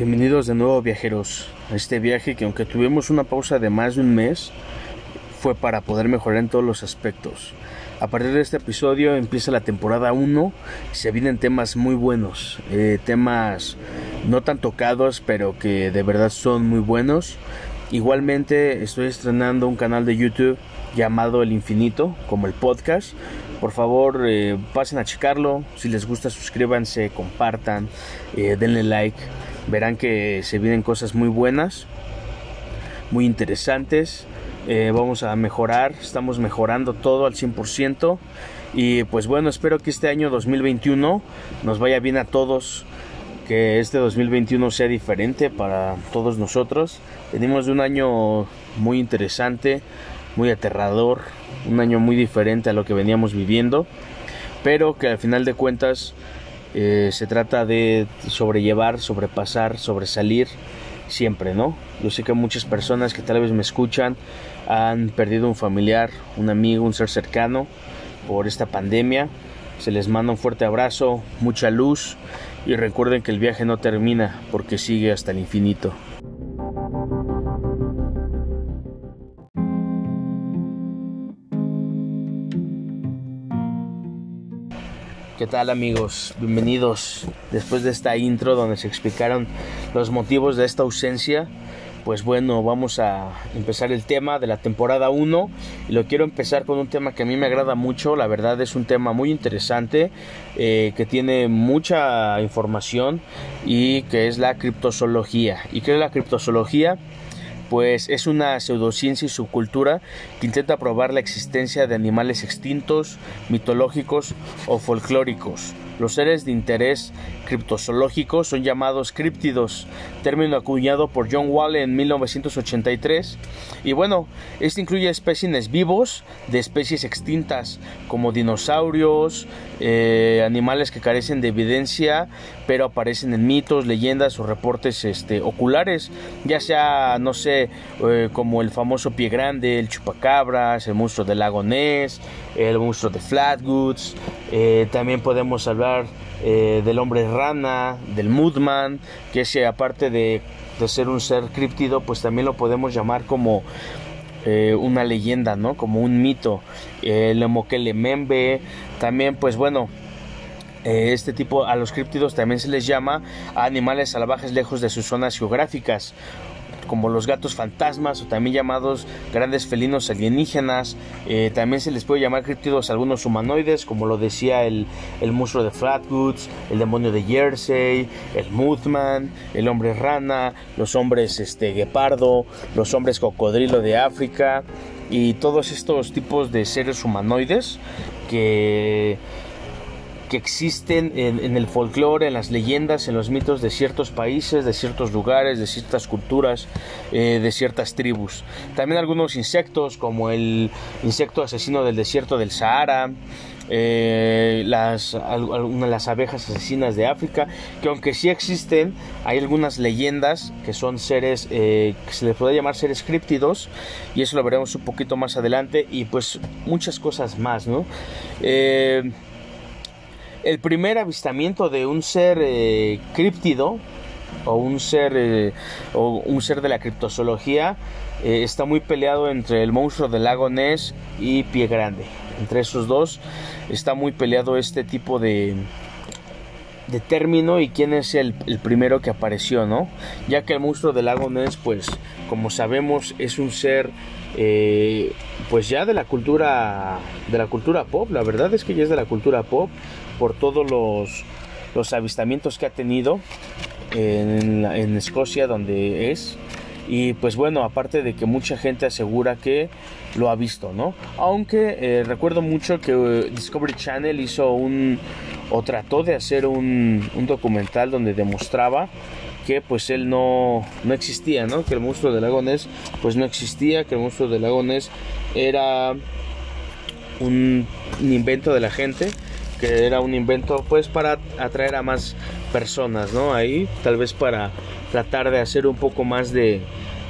Bienvenidos de nuevo viajeros a este viaje que aunque tuvimos una pausa de más de un mes, fue para poder mejorar en todos los aspectos. A partir de este episodio empieza la temporada 1 y se vienen temas muy buenos, eh, temas no tan tocados pero que de verdad son muy buenos. Igualmente estoy estrenando un canal de YouTube llamado El Infinito, como el podcast. Por favor, eh, pasen a checarlo. Si les gusta, suscríbanse, compartan, eh, denle like. Verán que se vienen cosas muy buenas, muy interesantes. Eh, vamos a mejorar, estamos mejorando todo al 100%. Y pues bueno, espero que este año 2021 nos vaya bien a todos que este 2021 sea diferente para todos nosotros. Venimos de un año muy interesante, muy aterrador, un año muy diferente a lo que veníamos viviendo, pero que al final de cuentas eh, se trata de sobrellevar, sobrepasar, sobresalir siempre, ¿no? Yo sé que muchas personas que tal vez me escuchan han perdido un familiar, un amigo, un ser cercano por esta pandemia. Se les manda un fuerte abrazo, mucha luz y recuerden que el viaje no termina porque sigue hasta el infinito. ¿Qué tal amigos? Bienvenidos después de esta intro donde se explicaron los motivos de esta ausencia. Pues bueno, vamos a empezar el tema de la temporada 1 y lo quiero empezar con un tema que a mí me agrada mucho, la verdad es un tema muy interesante, eh, que tiene mucha información y que es la criptozoología. ¿Y qué es la criptozoología? Pues es una pseudociencia y subcultura que intenta probar la existencia de animales extintos, mitológicos o folclóricos. Los seres de interés criptozoológico son llamados críptidos, término acuñado por John Wall en 1983. Y bueno, este incluye especies vivos de especies extintas, como dinosaurios, eh, animales que carecen de evidencia, pero aparecen en mitos, leyendas o reportes este, oculares, ya sea, no sé, eh, como el famoso pie grande, el chupacabras, el monstruo del lago Ness, el monstruo de Flatwoods. Eh, también podemos hablar eh, del hombre rana, del Moodman, que ese aparte de, ser un ser críptido, pues también lo podemos llamar como eh, una leyenda, ¿no? Como un mito. el Moquele Membe, también pues bueno, este tipo a los críptidos también se les llama animales salvajes lejos de sus zonas geográficas como los gatos fantasmas o también llamados grandes felinos alienígenas. Eh, también se les puede llamar críptidos algunos humanoides, como lo decía el, el de Flatwoods, el demonio de Jersey, el Mothman, el hombre rana, los hombres este, guepardo, los hombres cocodrilo de África y todos estos tipos de seres humanoides que que existen en, el folclore, en las leyendas, en los mitos de ciertos países, de ciertos lugares, de ciertas culturas, eh, de ciertas tribus. También algunos insectos como el insecto asesino del desierto del Sahara, eh, las, las abejas asesinas de África, que aunque sí existen, hay algunas leyendas que son seres eh, que se les puede llamar seres críptidos, y eso lo veremos un poquito más adelante, y pues muchas cosas más, ¿no? El primer avistamiento de un ser eh, críptido o un ser eh, o un ser de la criptozoología eh, está muy peleado entre el monstruo del lago Ness y Pie Grande. Entre esos dos está muy peleado este tipo de término y quién es el, primero que apareció, ¿no? Ya que el monstruo del lago Ness, pues, como sabemos, es un ser pues ya de la cultura de la cultura pop la verdad es que ya es de la cultura pop por todos los, avistamientos que ha tenido en, en, Escocia donde es y pues bueno aparte de que mucha gente asegura que lo ha visto no aunque eh, recuerdo mucho que eh, Discovery Channel hizo un o trató de hacer un, un documental donde demostraba que pues él no, no existía, ¿no? Que el monstruo del lago Ness pues no existía, que el monstruo del lago Ness era un invento de la gente que era un invento pues para atraer a más personas, ¿no? Ahí tal vez para tratar de hacer un poco más de,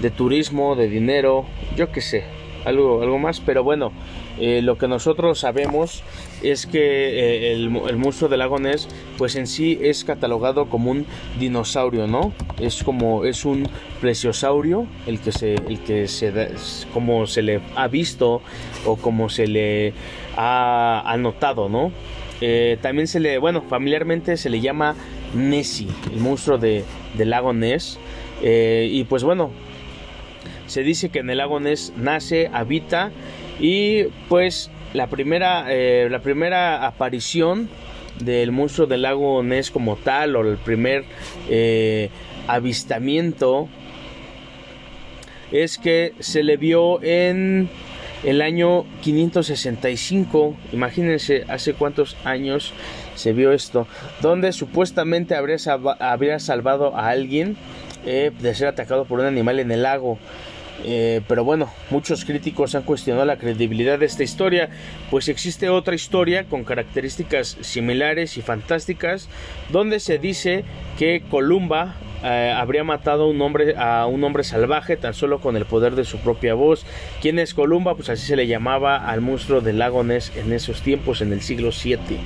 de turismo, de dinero, yo qué sé, algo, algo más, pero bueno, Eh, lo que nosotros sabemos es que eh, el, monstruo del lago Ness, pues en sí es catalogado como un dinosaurio, ¿no? Es como es un plesiosaurio, el que se, el que se, como se le ha visto o como se le ha, anotado, ¿no? Eh, también se le, bueno, familiarmente se le llama Nessie, el monstruo de, del lago Ness. y pues bueno, se dice que en el lago Ness nace, habita y pues la primera, eh, la primera aparición del monstruo del lago Ness como tal o el primer eh, avistamiento es que se le vio en el año 565 imagínense hace cuántos años se vio esto donde supuestamente habría, habría salvado a alguien eh, de ser atacado por un animal en el lago eh, pero bueno, muchos críticos han cuestionado la credibilidad de esta historia, pues existe otra historia con características similares y fantásticas, donde se dice que Columba eh, habría matado a un, hombre, a un hombre salvaje tan solo con el poder de su propia voz. ¿Quién es Columba? Pues así se le llamaba al monstruo del lago Ness en esos tiempos, en el siglo VII.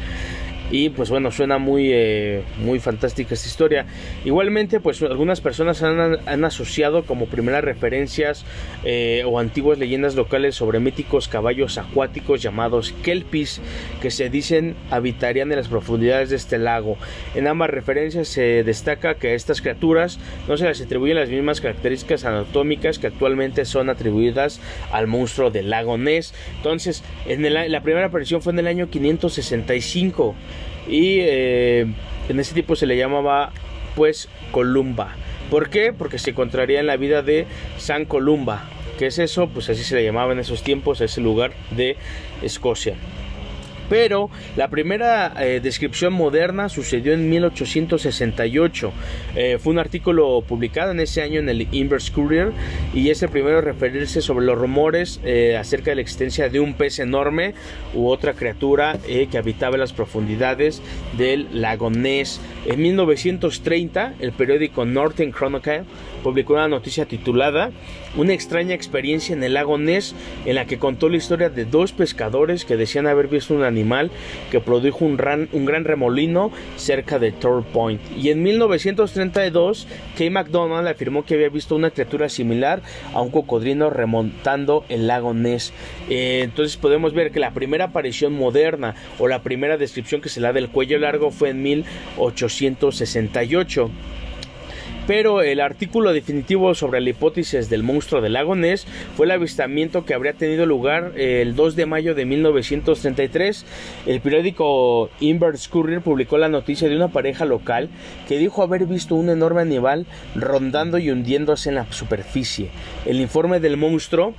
Y pues bueno, suena muy, eh, muy fantástica esta historia. Igualmente, pues algunas personas han, asociado como primeras referencias eh, o antiguas leyendas locales sobre míticos caballos acuáticos llamados kelpis que se dicen habitarían en las profundidades de este lago. En ambas referencias se destaca que a estas criaturas no se les atribuyen las mismas características anatómicas que actualmente son atribuidas al monstruo del lago Ness. Entonces, en la primera aparición fue en el año 565 y eh, en ese tipo se le llamaba pues Columba. ¿Por qué? Porque se encontraría en la vida de San Columba. ¿Qué es eso? Pues así se le llamaba en esos tiempos a ese lugar de Escocia pero la primera eh, descripción moderna sucedió en 1868. Eh, fue un artículo publicado en ese año en el Inverse Courier y es el primero a referirse sobre los rumores eh, acerca de la existencia de un pez enorme u otra criatura que habitaba en las profundidades del lago Ness. En 1930, el periódico Northern Chronicle publicó una noticia titulada Una extraña experiencia en el lago Ness, en la que contó la historia de dos pescadores que decían haber visto un animal que produjo un, gran remolino cerca de Tor Point. Y en 1932, Kay McDonald afirmó que había visto una criatura similar a un cocodrilo remontando el lago Ness. Eh, entonces podemos ver que la primera aparición moderna o la primera descripción que se da del cuello largo fue en 1868 pero el artículo definitivo sobre la hipótesis del monstruo del lago Ness fue el avistamiento que habría tenido lugar el 2 de mayo de 1933. El periódico Inverse Courier publicó la noticia de una pareja local que dijo haber visto un enorme animal rondando y hundiéndose en la superficie. El informe del monstruo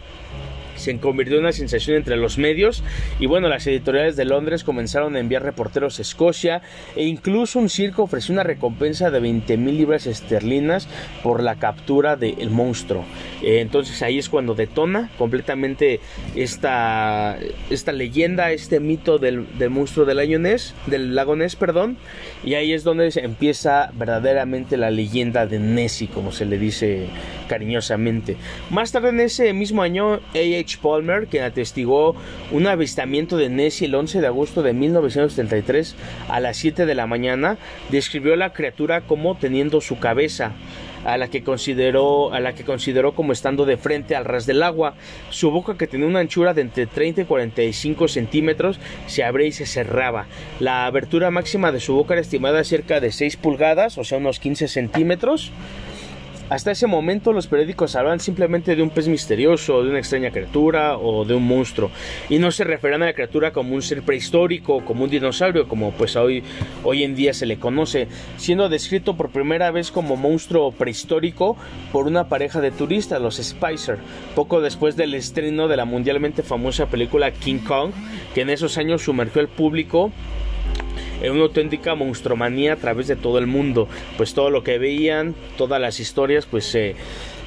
se convirtió en una sensación entre los medios y bueno, las editoriales de Londres comenzaron a enviar reporteros a Escocia e incluso un circo ofreció una recompensa de 20 mil libras esterlinas por la captura del monstruo. Eh, entonces ahí es cuando detona completamente esta, esta leyenda, este mito del, monstruo del, del lago Ness, perdón, y ahí es donde empieza verdaderamente la leyenda de Nessie, como se le dice cariñosamente. Más tarde en ese mismo año, A.H. Palmer, quien atestiguó un avistamiento de Nessie el 11 de agosto de 1973 a las 7 de la mañana, describió la criatura como teniendo su cabeza a la que consideró a la que consideró como estando de frente al ras del agua. Su boca que tenía una anchura de entre 30 y 45 centímetros se abría y se cerraba. La abertura máxima de su boca era estimada cerca de 6 pulgadas, o sea unos 15 centímetros. Hasta ese momento los periódicos hablaban simplemente de un pez misterioso, de una extraña criatura o de un monstruo y no se referían a la criatura como un ser prehistórico, como un dinosaurio, como pues hoy, hoy en día se le conoce, siendo descrito por primera vez como monstruo prehistórico por una pareja de turistas, los Spicer, poco después del estreno de la mundialmente famosa película King Kong, que en esos años sumergió al público una auténtica monstruomanía a través de todo el mundo. Pues todo lo que veían, todas las historias, pues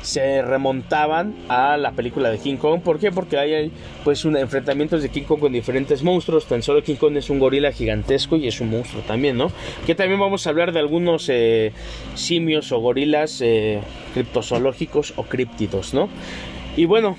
se remontaban a la película de King Kong. ¿Por qué? Porque hay pues enfrentamientos de King Kong con diferentes monstruos. Tan solo King Kong es un gorila gigantesco y es un monstruo también, ¿no? Que también vamos a hablar de algunos eh, simios o gorilas eh, criptozoológicos o críptidos, ¿no? Y bueno,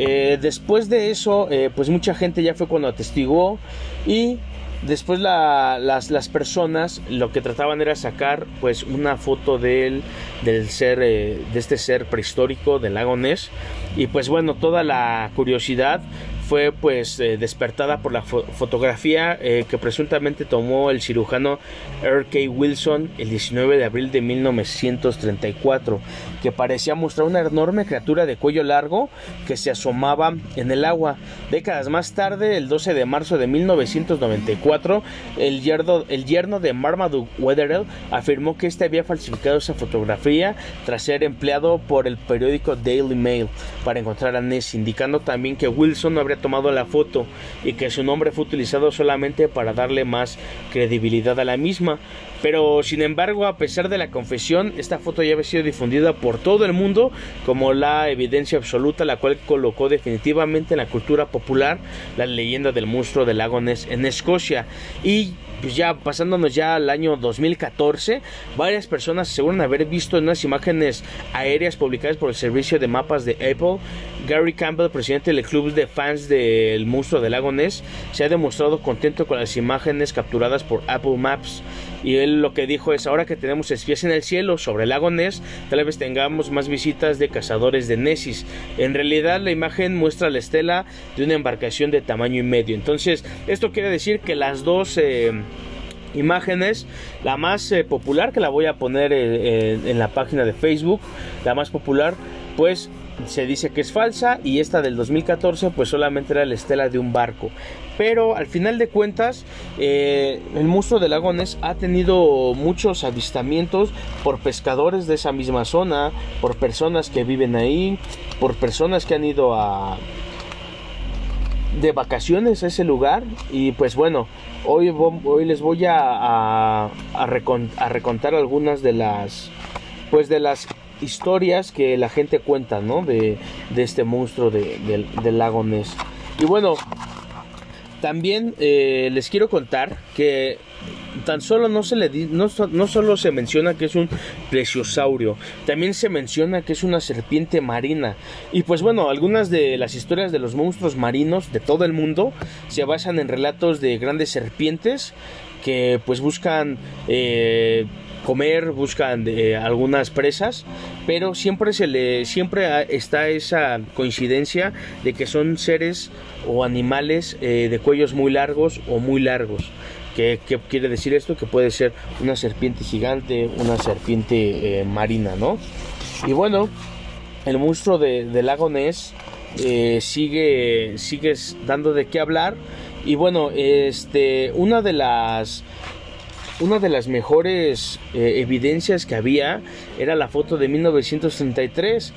Eh, después de eso, eh, pues mucha gente ya fue cuando atestiguó y después las, las, personas lo que trataban era sacar pues una foto del, del ser, de este ser prehistórico del lago Ness. Y pues bueno, toda la curiosidad fue pues eh, despertada por la fotografía eh, que presuntamente tomó el cirujano R.K. Wilson el 19 de abril de 1934, que parecía mostrar una enorme criatura de cuello largo que se asomaba en el agua. Décadas más tarde, el 12 de marzo de 1994, el yerno, el yerno de Marmaduke Wetherell afirmó que este había falsificado esa fotografía tras ser empleado por el periódico Daily Mail para encontrar a Ness, indicando también que Wilson no habría tomado la foto y que su nombre fue utilizado solamente para darle más credibilidad a la misma. Pero sin embargo, a pesar de la confesión, esta foto ya había sido difundida por todo el mundo como la evidencia absoluta, la cual colocó definitivamente en la cultura popular la leyenda del monstruo del lago Ness en Escocia. Y pues ya pasándonos ya al año 2014, varias personas aseguran haber visto unas imágenes aéreas publicadas por el servicio de mapas de Apple. Gary Campbell, presidente del club de fans del monstruo del lago Ness, se ha demostrado contento con las imágenes capturadas por Apple Maps. Y él lo que dijo es, ahora que tenemos espías en el cielo sobre el lago Ness, tal vez tengamos más visitas de cazadores de Nessis. En realidad la imagen muestra la estela de una embarcación de tamaño y medio. Entonces, esto quiere decir que las dos... Eh, imágenes. La más eh, popular, que la voy a poner eh, en la página de Facebook, la más popular, pues se dice que es falsa y esta del 2014 pues solamente era la estela de un barco. Pero al final de cuentas, eh, el monstruo de lagones ha tenido muchos avistamientos por pescadores de esa misma zona, por personas que viven ahí, por personas que han ido a, de vacaciones a ese lugar y pues bueno hoy, hoy les voy a, a, recontar algunas de las pues de las historias que la gente cuenta ¿no? de, este monstruo de, del lago Ness y bueno también eh, les quiero contar que tan solo no se le no, no, solo se menciona que es un plesiosaurio, también se menciona que es una serpiente marina. Y pues bueno, algunas de las historias de los monstruos marinos de todo el mundo se basan en relatos de grandes serpientes que pues buscan eh, comer, buscan eh, algunas presas, pero siempre se le siempre está esa coincidencia de que son seres o animales eh, de cuellos muy largos o muy largos. ¿Qué, quiere decir esto? Que puede ser una serpiente gigante, una serpiente eh, marina, ¿no? Y bueno, el monstruo de, del lago Ness sigue, sigue dando de qué hablar. Y bueno, este, una de las una de las mejores eh, evidencias que había era la foto de 1933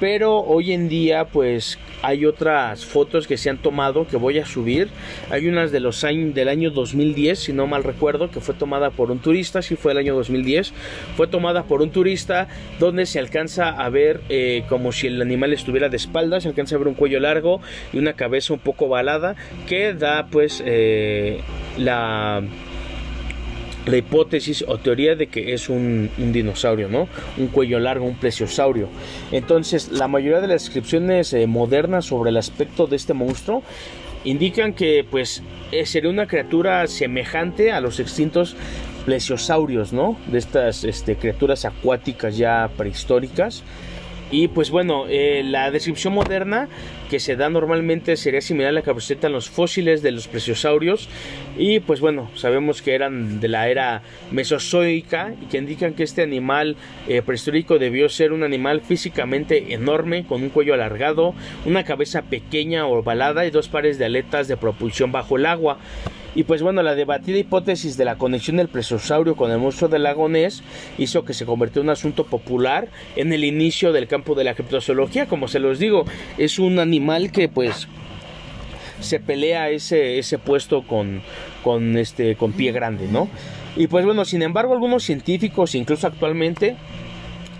pero hoy en día pues hay otras fotos que se han tomado que voy a subir. Hay unas de los años del año 2010 si no mal recuerdo que fue tomada por un turista si fue el año 2010 fue tomada por un turista donde se alcanza a ver eh, como si el animal estuviera de espaldas se alcanza a ver un cuello largo y una cabeza un poco balada que da pues eh, la la hipótesis o teoría de que es un, dinosaurio, ¿no? Un cuello largo, un plesiosaurio. Entonces, la mayoría de las descripciones eh, modernas sobre el aspecto de este monstruo indican que, pues, eh, sería una criatura semejante a los extintos plesiosaurios, ¿no? De estas este, criaturas acuáticas ya prehistóricas. Y pues bueno, eh, la descripción moderna que se da normalmente sería similar a la que presentan los fósiles de los plesiosaurios. Y pues bueno, sabemos que eran de la era mesozoica y que indican que este animal eh, prehistórico debió ser un animal físicamente enorme, con un cuello alargado, una cabeza pequeña ovalada y dos pares de aletas de propulsión bajo el agua. Y pues bueno, la debatida hipótesis de la conexión del plesiosaurio con el monstruo del lago Ness hizo que se convirtió en un asunto popular en el inicio del campo de la criptozoología. Como se los digo, es un animal que pues se pelea ese, ese puesto con, con, este, con pie grande, ¿no? Y pues bueno, sin embargo, algunos científicos, incluso actualmente,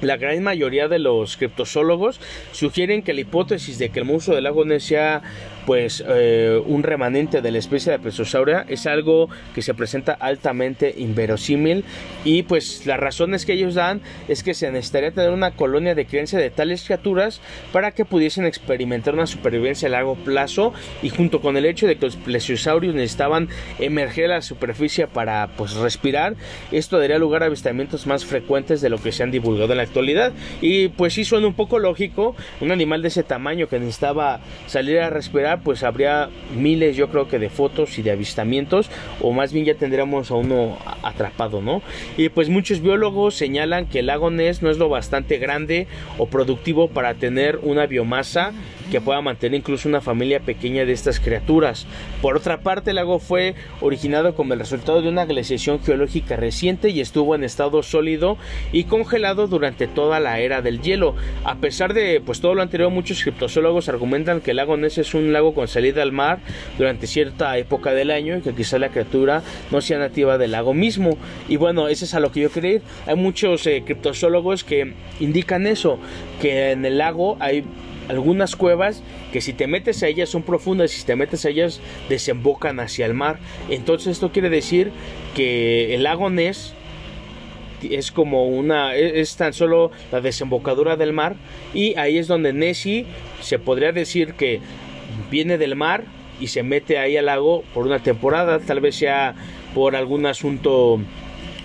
la gran mayoría de los criptozoólogos sugieren que la hipótesis de que el monstruo del lago sea pues eh, un remanente de la especie de Plesiosauria es algo que se presenta altamente inverosímil y pues las razones que ellos dan es que se necesitaría tener una colonia de creencia de tales criaturas para que pudiesen experimentar una supervivencia a largo plazo y junto con el hecho de que los plesiosaurios necesitaban emerger a la superficie para pues respirar esto daría lugar a avistamientos más frecuentes de lo que se han divulgado en la actualidad. Y pues sí suena un poco lógico un animal de ese tamaño que necesitaba salir a respirar pues habría miles yo creo que de fotos y de avistamientos o más bien ya tendríamos a uno atrapado, ¿no? Y pues muchos biólogos señalan que el lago Ness no es lo bastante grande o productivo para tener una biomasa que pueda mantener incluso una familia pequeña de estas criaturas. Por otra parte, el lago fue originado como el resultado de una glaciación geológica reciente y estuvo en estado sólido y congelado durante toda la era del hielo. A pesar de pues todo lo anterior, muchos criptozoólogos argumentan que el lago Ness es un lago con salida al mar durante cierta época del año y que quizá la criatura no sea nativa del lago mismo. Y bueno, eso es a lo que yo quería. Hay muchos eh, criptozoólogos que indican eso, que en el lago hay algunas cuevas que si te metes a ellas son profundas y si te metes a ellas desembocan hacia el mar. Entonces esto quiere decir que el lago Ness es como una e, es tan solo la desembocadura del mar y ahí es donde Nessie se podría decir que viene del mar y se mete ahí al lago por una temporada, tal vez sea por algún asunto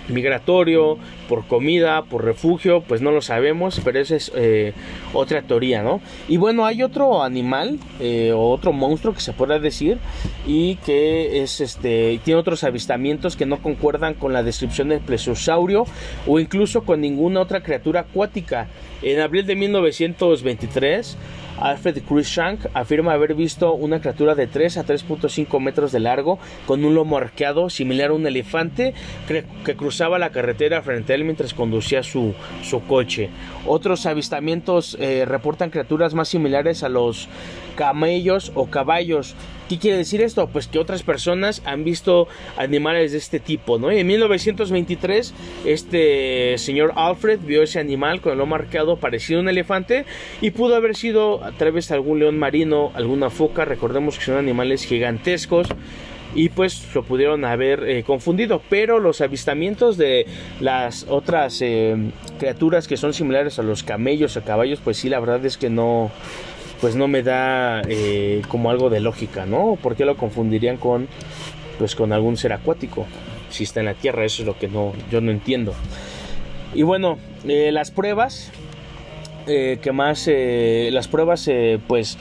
migratorio, por comida, por refugio, pues no lo sabemos, pero esa es eh, otra teoría, ¿no? Y bueno, hay otro animal eh, o otro monstruo que se pueda decir y que es este tiene otros avistamientos que no concuerdan con la descripción del plesiosaurio o incluso con ninguna otra criatura acuática. En abril de 1923 Alfred Cruikshank afirma haber visto una criatura de 3 a 3.5 metros de largo con un lomo arqueado similar a un elefante que, cruzaba la carretera frente a él mientras conducía su, su coche. Otros avistamientos eh, reportan criaturas más similares a los camellos o caballos. ¿Qué quiere decir esto? Pues que otras personas han visto animales de este tipo, ¿no? en 1923, este señor Alfred vio ese animal con el lomo arqueado parecido a un elefante y pudo haber sido a través de algún león marino, alguna foca, recordemos que son animales gigantescos y pues lo pudieron haber eh, confundido pero los avistamientos de las otras eh, criaturas que son similares a los camellos o caballos pues sí la verdad es que no pues no me da eh, como algo de lógica, ¿no? ¿Por qué lo confundirían con, pues con algún ser acuático? Si está en la tierra, eso es lo que no, yo no entiendo. Y bueno, eh, las pruebas, eh, que más, las pruebas, pues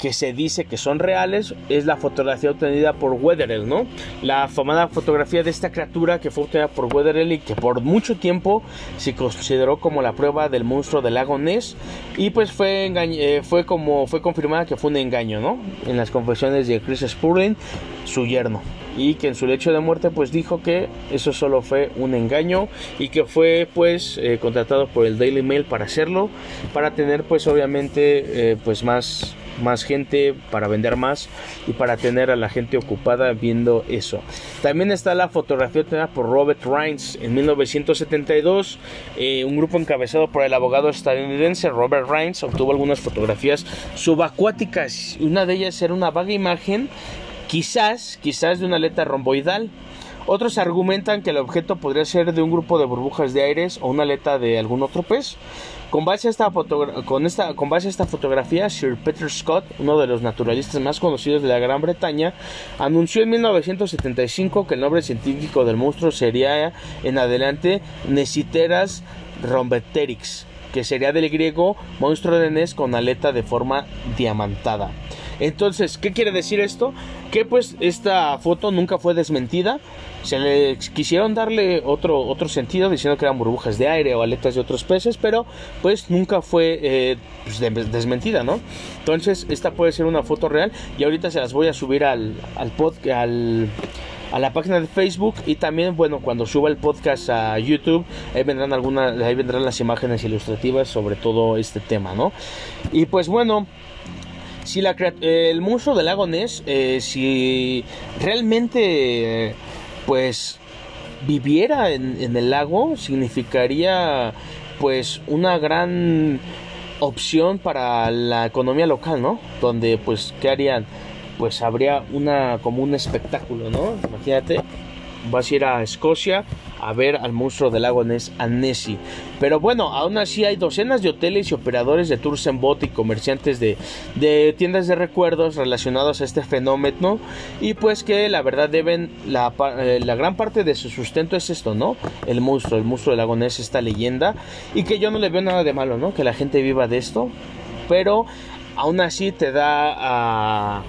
que se dice que son reales es la fotografía obtenida por Wetherell, ¿no? La famosa fotografía de esta criatura que fue obtenida por Wetherell y que por mucho tiempo se consideró como la prueba del monstruo del lago Ness y pues fue eh, fue como fue confirmada que fue un engaño, ¿no? En las confesiones de Chris Spurling, su yerno y que en su lecho de muerte pues dijo que eso solo fue un engaño y que fue pues eh, contratado por el Daily Mail para hacerlo para tener pues obviamente eh, pues más más gente, para vender más y para tener a la gente ocupada viendo eso. También está la fotografía obtenida por Robert Rines en 1972. Eh, un grupo encabezado por el abogado estadounidense Robert Rines obtuvo algunas fotografías subacuáticas. Una de ellas era una vaga imagen, quizás, quizás de una aleta romboidal. Otros argumentan que el objeto podría ser de un grupo de burbujas de aires o una aleta de algún otro pez. Con base, a esta con, esta, con base a esta fotografía, Sir Peter Scott, uno de los naturalistas más conocidos de la Gran Bretaña, anunció en 1975 que el nombre científico del monstruo sería en adelante Nesiteras rhombeteryx, que sería del griego monstruo de Nes con aleta de forma diamantada. Entonces, ¿qué quiere decir esto? Que pues esta foto nunca fue desmentida. Se le quisieron darle otro, otro sentido diciendo que eran burbujas de aire o aletas de otros peces, pero pues nunca fue eh, pues, desmentida, ¿no? Entonces, esta puede ser una foto real y ahorita se las voy a subir al, al al a la página de Facebook y también bueno cuando suba el podcast a YouTube ahí vendrán algunas ahí vendrán las imágenes ilustrativas sobre todo este tema no y pues bueno si la, el monstruo del lago Ness, eh, si realmente pues viviera en, el lago, significaría pues una gran opción para la economía local, ¿no? Donde pues qué harían? Pues habría una como un espectáculo, ¿no? Imagínate, vas a ir a Escocia a ver al monstruo del lago Ness, a Nessie. Pero bueno, aún así hay docenas de hoteles y operadores de tours en bote y comerciantes de, de tiendas de recuerdos relacionados a este fenómeno y pues que la verdad deben, la, eh, la gran parte de su sustento es esto, ¿no? El monstruo, el monstruo del lago Ness, esta leyenda y que yo no le veo nada de malo, ¿no? Que la gente viva de esto, pero aún así te da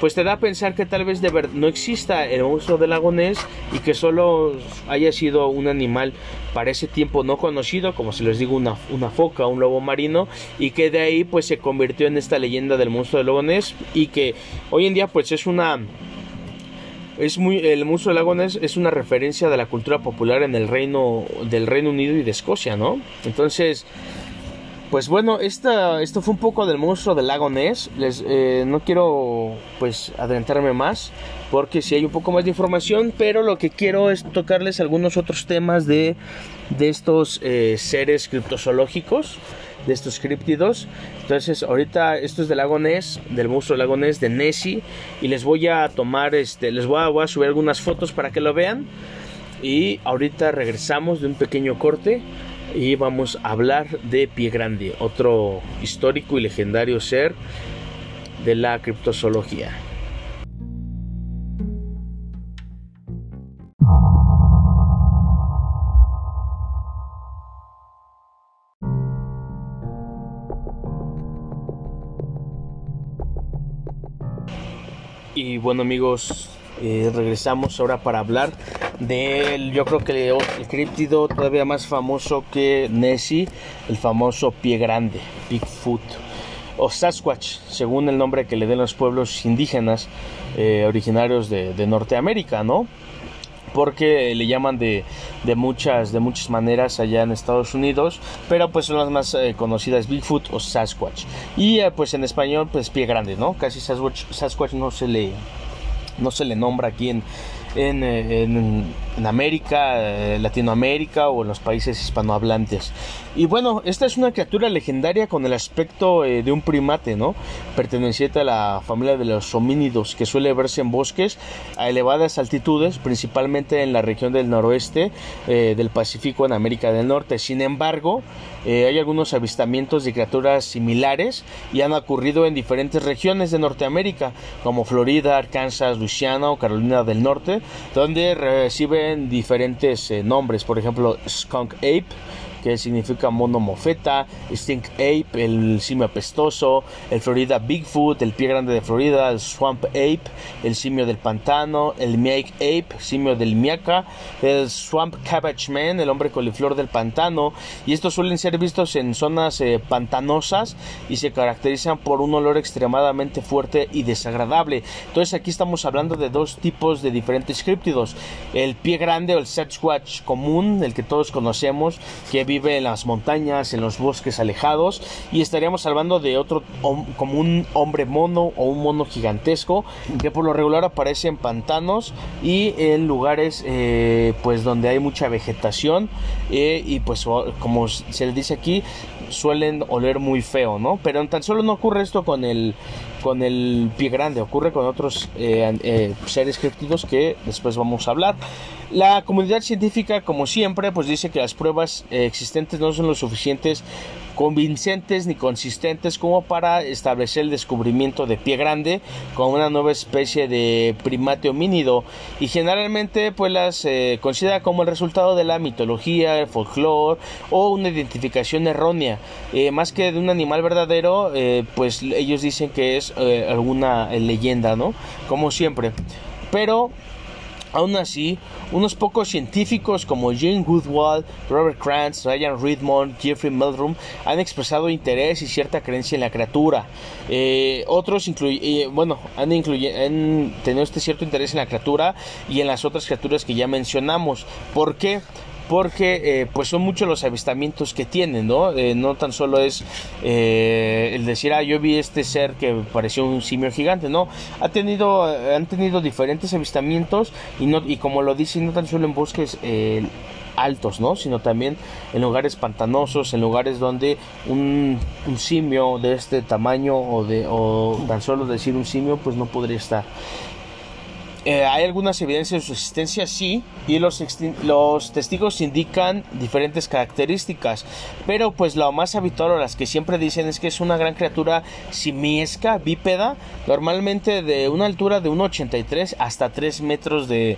pues te da a pensar que tal vez de no exista el monstruo del lago Ness y que solo haya sido un animal para ese tiempo no conocido, como si les digo una, una foca, un lobo marino, y que de ahí pues se convirtió en esta leyenda del monstruo del lago Ness y que hoy en día pues es una es muy el monstruo del lago Ness es una referencia de la cultura popular en el reino del Reino Unido y de Escocia, ¿no? Entonces, pues bueno, esta, esto fue un poco del monstruo del lago Ness. Les, eh, no quiero pues adentrarme más porque si hay un poco más de información, pero lo que quiero es tocarles algunos otros temas de, de estos eh, seres criptozoológicos, de estos críptidos. Entonces ahorita esto es del lago Ness, del monstruo del lago Ness, de Nessie, y les voy a tomar, este, les voy a, voy a subir algunas fotos para que lo vean. Y ahorita regresamos de un pequeño corte y vamos a hablar de Pie Grande, otro histórico y legendario ser de la criptozoología. Y bueno amigos, eh, regresamos ahora para hablar del, yo creo que el críptido todavía más famoso que Nessie, el famoso pie grande, Bigfoot o Sasquatch, según el nombre que le den los pueblos indígenas eh, originarios de, Norteamérica, ¿no? Porque le llaman de, muchas, de muchas maneras allá en Estados Unidos, pero pues son las más eh, conocidas Bigfoot o Sasquatch. Y pues en español, pues pie grande, ¿no? Casi Sasquatch, no se le no se le nombra aquí en, en, en, América, eh, Latinoamérica o en los países hispanohablantes. Y bueno, esta es una criatura legendaria con el aspecto eh, de un primate, ¿no? Perteneciente a la familia de los homínidos que suele verse en bosques a elevadas altitudes, principalmente en la región del noroeste eh, del Pacífico en América del Norte. Sin embargo, hay algunos avistamientos de criaturas similares y han ocurrido en diferentes regiones de Norteamérica, como Florida, Arkansas, Luisiana o Carolina del Norte donde reciben diferentes eh, nombres, por ejemplo Skunk Ape, que significa mono mofeta, Stink Ape, el simio apestoso, el Florida Bigfoot, el pie grande de Florida, el Swamp Ape, el simio del pantano, el Miak Ape, simio del Miaca, el Swamp Cabbage Man, el hombre coliflor del pantano, y estos suelen ser vistos en zonas eh, pantanosas y se caracterizan por un olor extremadamente fuerte y desagradable. Entonces aquí estamos hablando de dos tipos de diferentes críptidos, el pie grande o el Sasquatch común, el que todos conocemos, que vive en las montañas, en los bosques alejados y estaríamos hablando de otro como un hombre mono o un mono gigantesco que por lo regular aparece en pantanos y en lugares eh, pues donde hay mucha vegetación eh, y pues como se les dice aquí suelen oler muy feo, ¿no? Pero tan solo no ocurre esto con el con el pie grande, ocurre con otros eh, seres criptidos que después vamos a hablar. La comunidad científica, como siempre, pues dice que las pruebas eh, existentes no son lo suficientes convincentes ni consistentes como para establecer el descubrimiento de pie grande como una nueva especie de primate homínido. Y generalmente pues las eh, considera como el resultado de la mitología, el folclore o una identificación errónea. Eh, más que de un animal verdadero pues ellos dicen que es alguna leyenda no como siempre. Pero Aún así, unos pocos científicos como Jane Goodwall, Robert Krantz, Ryan Redmond, Jeffrey Meldrum han expresado interés y cierta creencia en la criatura. Eh, otros eh, bueno, han tenido este cierto interés en la criatura y en las otras criaturas que ya mencionamos. ¿Por qué? Porque eh, pues son muchos los avistamientos que tienen, ¿no? Eh, no tan solo es eh, el decir, ah, yo vi este ser que pareció un simio gigante, no, ha tenido, han tenido diferentes avistamientos y, no, y como lo dicen, no tan solo en bosques altos, ¿no? Sino también en lugares pantanosos, en lugares donde un, simio de este tamaño o, de, o tan solo decir un simio, pues no podría estar. Eh, hay algunas evidencias de su existencia, sí, y los, testigos indican diferentes características, pero pues lo más habitual o las que siempre dicen es que es una gran criatura simiesca, bípeda, normalmente de una altura de 1,83 hasta 3 metros de,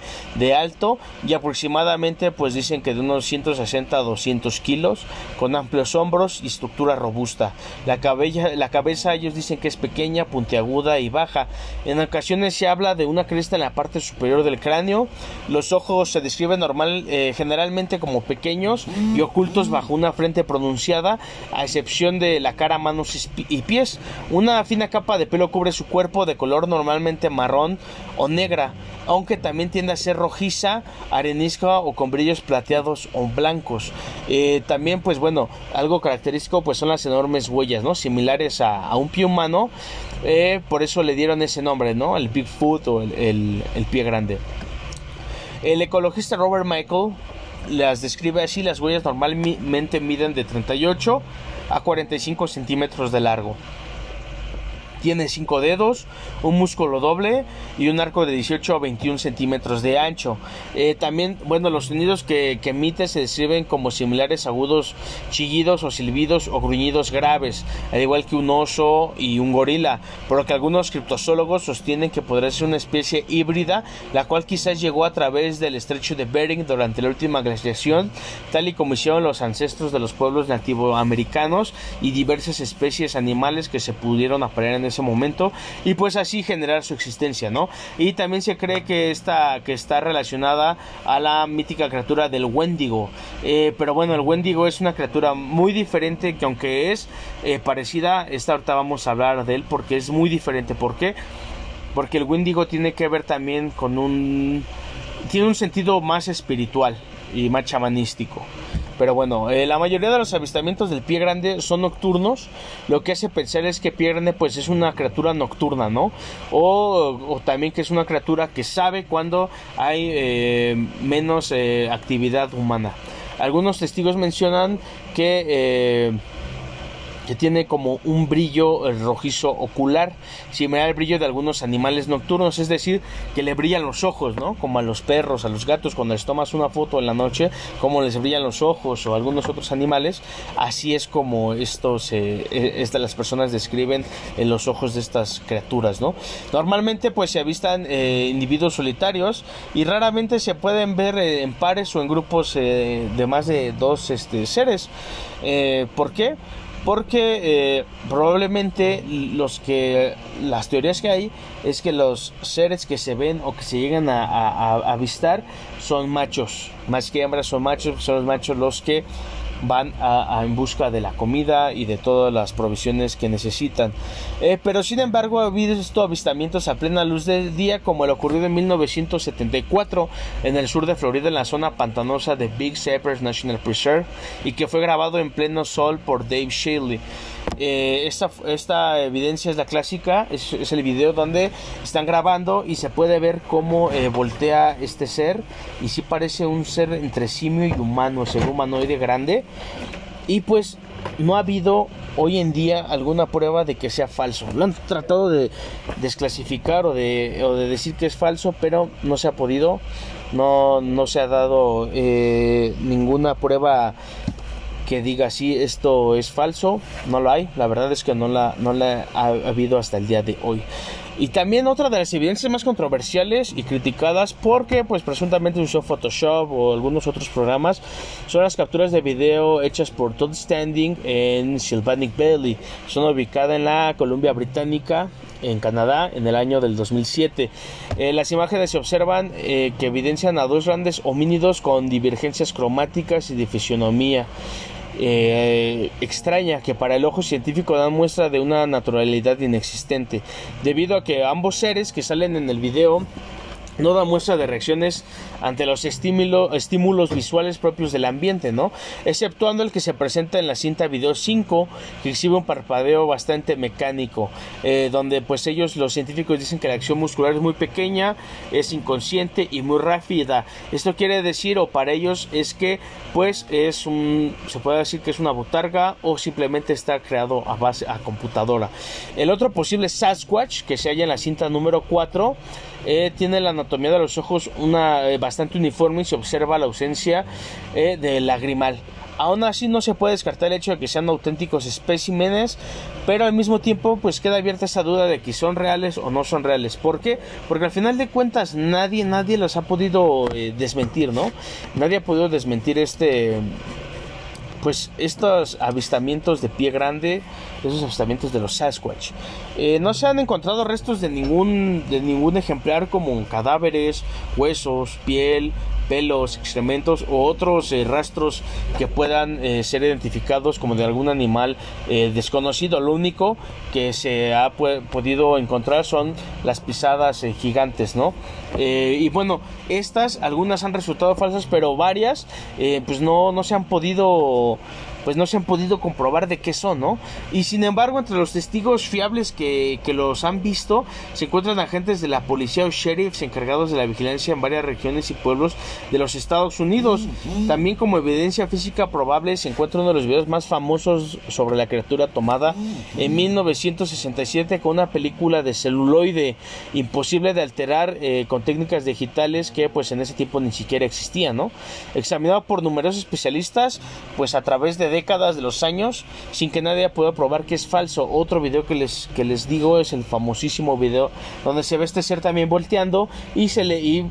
alto y aproximadamente pues dicen que de unos 160 a 200 kilos, con amplios hombros y estructura robusta. La, la cabeza ellos dicen que es pequeña, puntiaguda y baja. En ocasiones se habla de una cresta en la parte superior del cráneo. Los ojos se describen normal, eh, generalmente como pequeños y ocultos bajo una frente pronunciada, a excepción de la cara, manos y pies. Una fina capa de pelo cubre su cuerpo de color normalmente marrón o negra, aunque también tiende a ser rojiza, arenisca o con brillos plateados o blancos. Eh, también, pues bueno, algo característico pues son las enormes huellas, ¿no? Similares a, un pie humano, eh, por eso le dieron ese nombre, ¿no? El Bigfoot o el pie grande. El ecologista Robert Michael las describe así, las huellas normalmente miden de 38 a 45 centímetros de largo. Tiene 5 dedos, un músculo doble y un arco de 18 a 21 centímetros de ancho. Eh, también, bueno, los sonidos que, emite se describen como similares agudos chillidos o silbidos o gruñidos graves, al igual que un oso y un gorila, por lo que algunos criptozoólogos sostienen que podría ser una especie híbrida, la cual quizás llegó a través del estrecho de Bering durante la última glaciación, tal y como hicieron los ancestros de los pueblos nativoamericanos y diversas especies animales que se pudieron aparear en ese momento y pues así generar su existencia, ¿no? Y también se cree que que está relacionada a la mítica criatura del Wendigo. Eh, pero bueno, el Wendigo es una criatura muy diferente que aunque es eh, parecida, esta ahorita vamos a hablar de él porque es muy diferente. ¿Por qué? Porque el Wendigo tiene que ver también con un... tiene un sentido más espiritual y más chamanístico. Pero bueno, eh, la mayoría de los avistamientos del pie grande son nocturnos. Lo que hace pensar es que pie grande pues es una criatura nocturna, ¿no? O, también que es una criatura que sabe cuando hay eh, menos eh, actividad humana. Algunos testigos mencionan que que tiene como un brillo eh, rojizo ocular, similar al brillo de algunos animales nocturnos, es decir, que le brillan los ojos, ¿no? Como a los perros, a los gatos, cuando les tomas una foto en la noche, como les brillan los ojos o algunos otros animales, así es como estos, eh, e, las personas describen en los ojos de estas criaturas, ¿no? Normalmente pues se avistan eh, individuos solitarios y raramente se pueden ver en pares o en grupos de más de dos este, seres. ¿Por qué? Porque eh, probablemente los que las teorías que hay es que los seres que se ven o que se llegan a avistar son machos. Más que hembras son machos son los machos los que van a, en busca de la comida y de todas las provisiones que necesitan. Eh, pero sin embargo ha estos avistamientos a plena luz del día como el ocurrido en 1974 en el sur de Florida en la zona pantanosa de Big Cypress National Preserve y que fue grabado en pleno sol por Dave Shaley. Eh, esta, esta, evidencia es la clásica, es, el video donde están grabando y se puede ver cómo eh, voltea este ser y si parece un ser entre simio y humano, ser humanoide grande y pues no ha habido hoy en día alguna prueba de que sea falso. Lo han tratado de desclasificar o de, o de decir que es falso, pero no se ha podido. No, no se ha dado eh, ninguna prueba que diga si esto es falso, no lo hay, la verdad es que no la, no la ha habido hasta el día de hoy. Y también otra de las evidencias más controversiales y criticadas porque pues presuntamente usó Photoshop o algunos otros programas son las capturas de video hechas por Todd Standing en Sylvanic Valley. Son ubicadas en la Columbia Británica en Canadá en el año del 2007. Eh, las imágenes se observan eh, que evidencian a dos grandes homínidos con divergencias cromáticas y de fisionomía. Eh, extraña que para el ojo científico dan muestra de una naturalidad inexistente, debido a que ambos seres que salen en el video no da muestra de reacciones ante los estímulos visuales propios del ambiente, ¿no? Exceptuando el que se presenta en la cinta video 5, que exhibe un parpadeo bastante mecánico, eh, donde pues ellos, los científicos, dicen que la acción muscular es muy pequeña, es inconsciente y muy rápida. Esto quiere decir, o para ellos, es que pues es un, se puede decir que es una botarga o simplemente está creado a base a computadora. El otro posible Sasquatch, que se halla en la cinta número 4, eh, tiene la anatomía de los ojos una, eh, bastante uniforme y se observa la ausencia eh, de lagrimal. Aún así no se puede descartar el hecho de que sean auténticos especímenes, pero al mismo tiempo pues queda abierta esa duda de que son reales o no son reales. ¿Por qué? Porque al final de cuentas nadie, nadie los ha podido desmentir, ¿no? Nadie ha podido desmentir este pues estos avistamientos de pie grande, esos avistamientos de los Sasquatch, eh, no se han encontrado restos de ningún, de ningún ejemplar como cadáveres, huesos, piel, pelos, excrementos o otros eh, rastros que puedan eh, ser identificados como de algún animal desconocido. Lo único que se ha podido encontrar son las pisadas gigantes, ¿no? y bueno, estas algunas han resultado falsas, pero varias pues no, no se han podido pues no se han podido comprobar de qué son, ¿no? Y sin embargo, entre los testigos fiables que, que los han visto, se encuentran agentes de la policía o sheriffs encargados de la vigilancia en varias regiones y pueblos de los Estados Unidos. También como evidencia física probable se encuentra uno de los videos más famosos sobre la criatura tomada en 1967 con una película de celuloide imposible de alterar eh, con técnicas digitales que pues en ese tiempo ni siquiera existían, ¿no? Examinado por numerosos especialistas, pues a través de décadas de los años sin que nadie pueda probar que es falso. Otro video que les, que les digo es el famosísimo video donde se ve este ser también volteando y se le y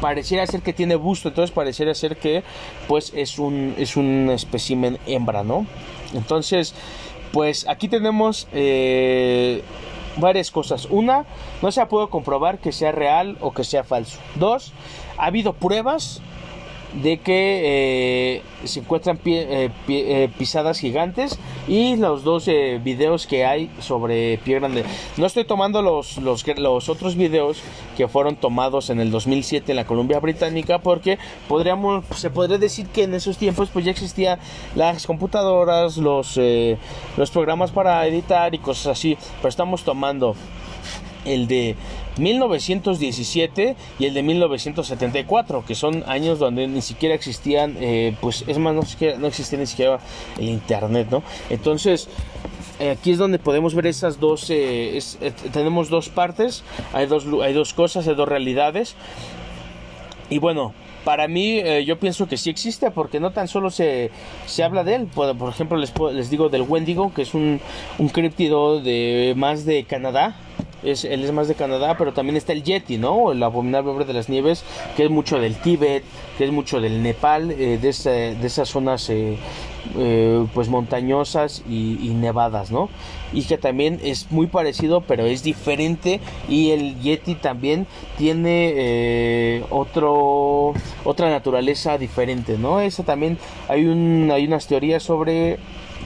pareciera ser que tiene busto, entonces pareciera ser que pues es un es un espécimen hembra, ¿no? Entonces, pues aquí tenemos eh, varias cosas. Una, no se ha podido comprobar que sea real o que sea falso. Dos, ha habido pruebas de que eh, se encuentran eh, eh, pisadas gigantes y los dos videos que hay sobre pie grande. No estoy tomando los, los, los, otros videos que fueron tomados en el 2007 en la Columbia Británica porque podríamos, se podría decir que en esos tiempos pues ya existían las computadoras, los, los programas para editar y cosas así, pero estamos tomando el de 1917 y el de 1974, que son años donde ni siquiera existían, eh, pues es más, no, no existía ni siquiera el Internet, ¿no? Entonces, eh, aquí es donde podemos ver esas dos, eh, tenemos dos partes, hay dos, hay dos cosas, hay dos realidades. Y bueno, para mí yo pienso que sí existe porque no tan solo se, se habla de él, por, ejemplo les, les, digo del Wendigo, que es un, un criptido de más de Canadá, es, él es más de Canadá, pero también está el Yeti, ¿no? El abominable hombre de las nieves, que es mucho del Tíbet, que es mucho del Nepal, eh, de, de, esas zonas eh, eh, pues montañosas y, nevadas, ¿no? Y que también es muy parecido, pero es diferente. Y el Yeti también tiene otro, otra naturaleza diferente, ¿no? Esa también hay, un, hay unas teorías sobre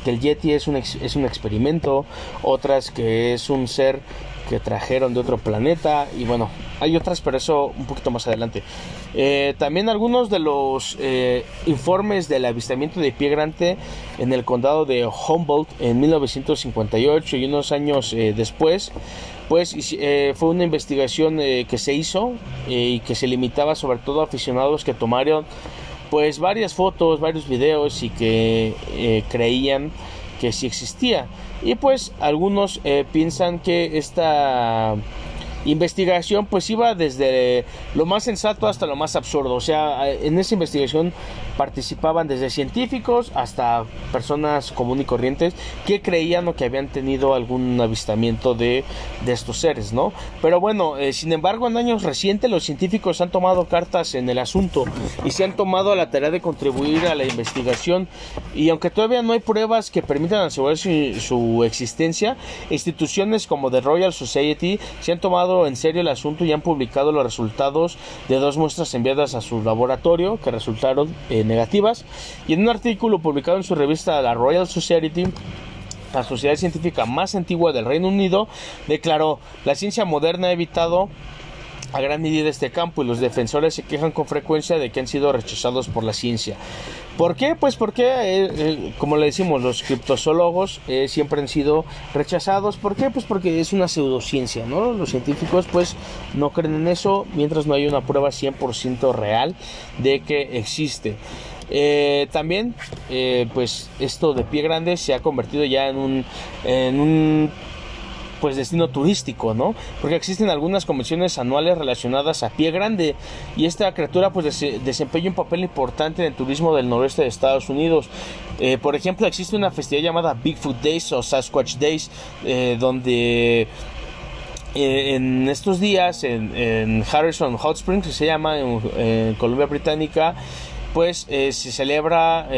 que el Yeti es un, es un experimento, otras que es un ser que trajeron de otro planeta y bueno, hay otras, pero eso un poquito más adelante. Eh, también algunos de los eh, informes del avistamiento de pie grande en el condado de Humboldt en 1958 y unos años eh, después, pues fue una investigación que se hizo y que se limitaba sobre todo a aficionados que tomaron pues varias fotos, varios videos y que creían que sí existía. Y pues algunos eh, piensan que esta investigación pues iba desde lo más sensato hasta lo más absurdo. O sea, en esa investigación participaban desde científicos hasta personas comunes y corrientes que creían o que habían tenido algún avistamiento de, de estos seres, ¿no? Pero bueno, eh, sin embargo, en años recientes los científicos han tomado cartas en el asunto y se han tomado la tarea de contribuir a la investigación y aunque todavía no hay pruebas que permitan asegurar su, su existencia, instituciones como The Royal Society se han tomado en serio el asunto y han publicado los resultados de dos muestras enviadas a su laboratorio que resultaron en negativas. Y en un artículo publicado en su revista La Royal Society, la sociedad científica más antigua del Reino Unido, declaró, la ciencia moderna ha evitado a gran medida este campo y los defensores se quejan con frecuencia de que han sido rechazados por la ciencia. ¿Por qué? Pues porque, eh, eh, como le decimos, los criptozoólogos eh, siempre han sido rechazados. ¿Por qué? Pues porque es una pseudociencia, ¿no? Los científicos pues no creen en eso mientras no hay una prueba 100% real de que existe. también, pues esto de pie grande se ha convertido ya en un, en un pues destino turístico, ¿no? Porque existen algunas convenciones anuales relacionadas a Pie Grande y esta criatura pues desempeña un papel importante en el turismo del noroeste de Estados Unidos. Eh, por ejemplo, existe una festividad llamada Bigfoot Days o Sasquatch Days eh, donde eh, en estos días en, Harrison Hot Springs, que se llama en, Columbia Británica, pues se celebra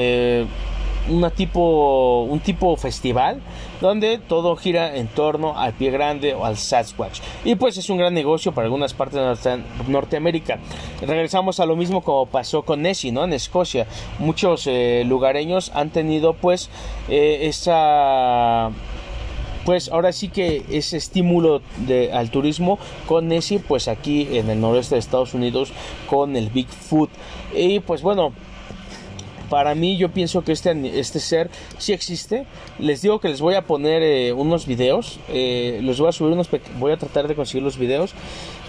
una tipo, un tipo festival donde todo gira en torno al pie grande o al Sasquatch. Y pues es un gran negocio para algunas partes de Norteamérica. Regresamos a lo mismo como pasó con Nessie, ¿no? En Escocia. Muchos eh, lugareños han tenido pues eh, esa pues ahora sí que ese estímulo de, al turismo con Nessie pues aquí en el noroeste de Estados Unidos con el Bigfoot y pues bueno para mí yo pienso que este, este ser sí existe. Les digo que les voy a poner eh, unos videos. Eh, los voy a subir unos voy a tratar de conseguir los videos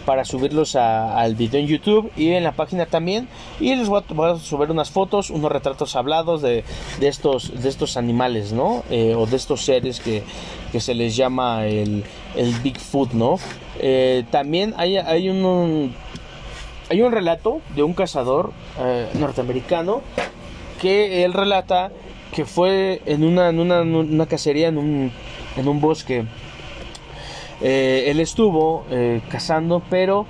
para subirlos al video en YouTube y en la página también. Y les voy a, subir unas fotos, unos retratos hablados de, estos, de estos animales, ¿no? Eh, o de estos seres que, se les llama el, el Bigfoot, ¿no? también hay, hay un, hay un relato de un cazador norteamericano que él relata que fue en una, en una, cacería en un, en un bosque. Eh, él estuvo eh, cazando, pero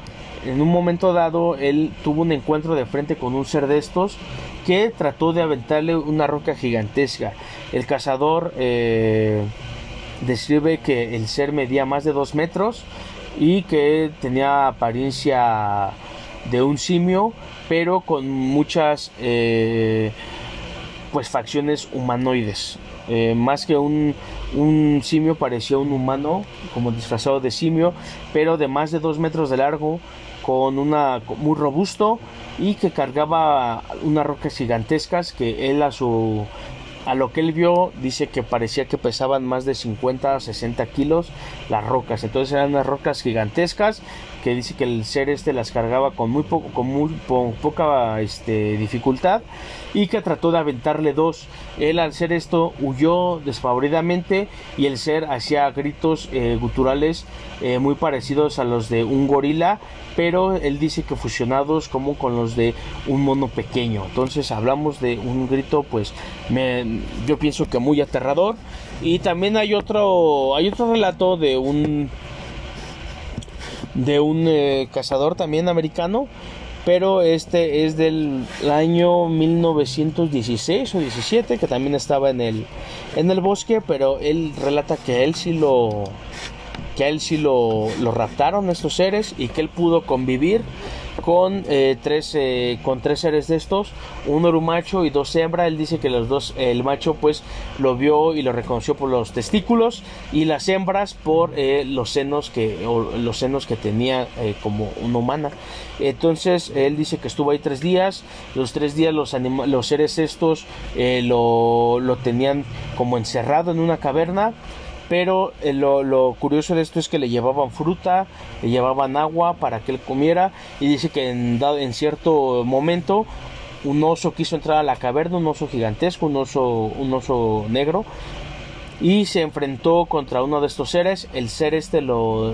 en un momento dado él tuvo un encuentro de frente con un ser de estos que trató de aventarle una roca gigantesca. El cazador eh, describe que el ser medía más de dos metros y que tenía apariencia de un simio, pero con muchas pues facciones humanoides. Eh, más que un, un, simio parecía un humano como disfrazado de simio, pero de más de dos metros de largo, con una muy robusto y que cargaba unas rocas gigantescas que él a su a lo que él vio dice que parecía que pesaban más de 50 o 60 kilos las rocas entonces eran unas rocas gigantescas que dice que el ser este las cargaba con muy poco con muy poca este, dificultad y que trató de aventarle dos. Él al hacer esto huyó despavoridamente y el ser hacía gritos eh, guturales eh, muy parecidos a los de un gorila pero él dice que fusionados como con los de un mono pequeño. Entonces hablamos de un grito pues yo pienso que muy aterrador. Y también hay otro hay otro relato de un de un eh, cazador también americano, pero este es del año 1916 o 17, que también estaba en el, en el bosque, pero él relata que él sí lo que a él sí lo, lo raptaron estos seres y que él pudo convivir con, eh, tres, eh, con tres seres de estos, uno era un macho y dos hembras. Él dice que los dos, el macho pues lo vio y lo reconoció por los testículos y las hembras por eh, los senos que, los senos que tenía como una humana. Entonces él dice que estuvo ahí tres días, los tres días los, los seres estos lo, lo tenían como encerrado en una caverna pero eh, lo, curioso de esto es que le llevaban fruta, le llevaban agua para que él comiera y dice que en, cierto momento un oso quiso entrar a la caverna, un oso gigantesco, un oso, un oso negro y se enfrentó contra uno de estos seres, el ser este lo,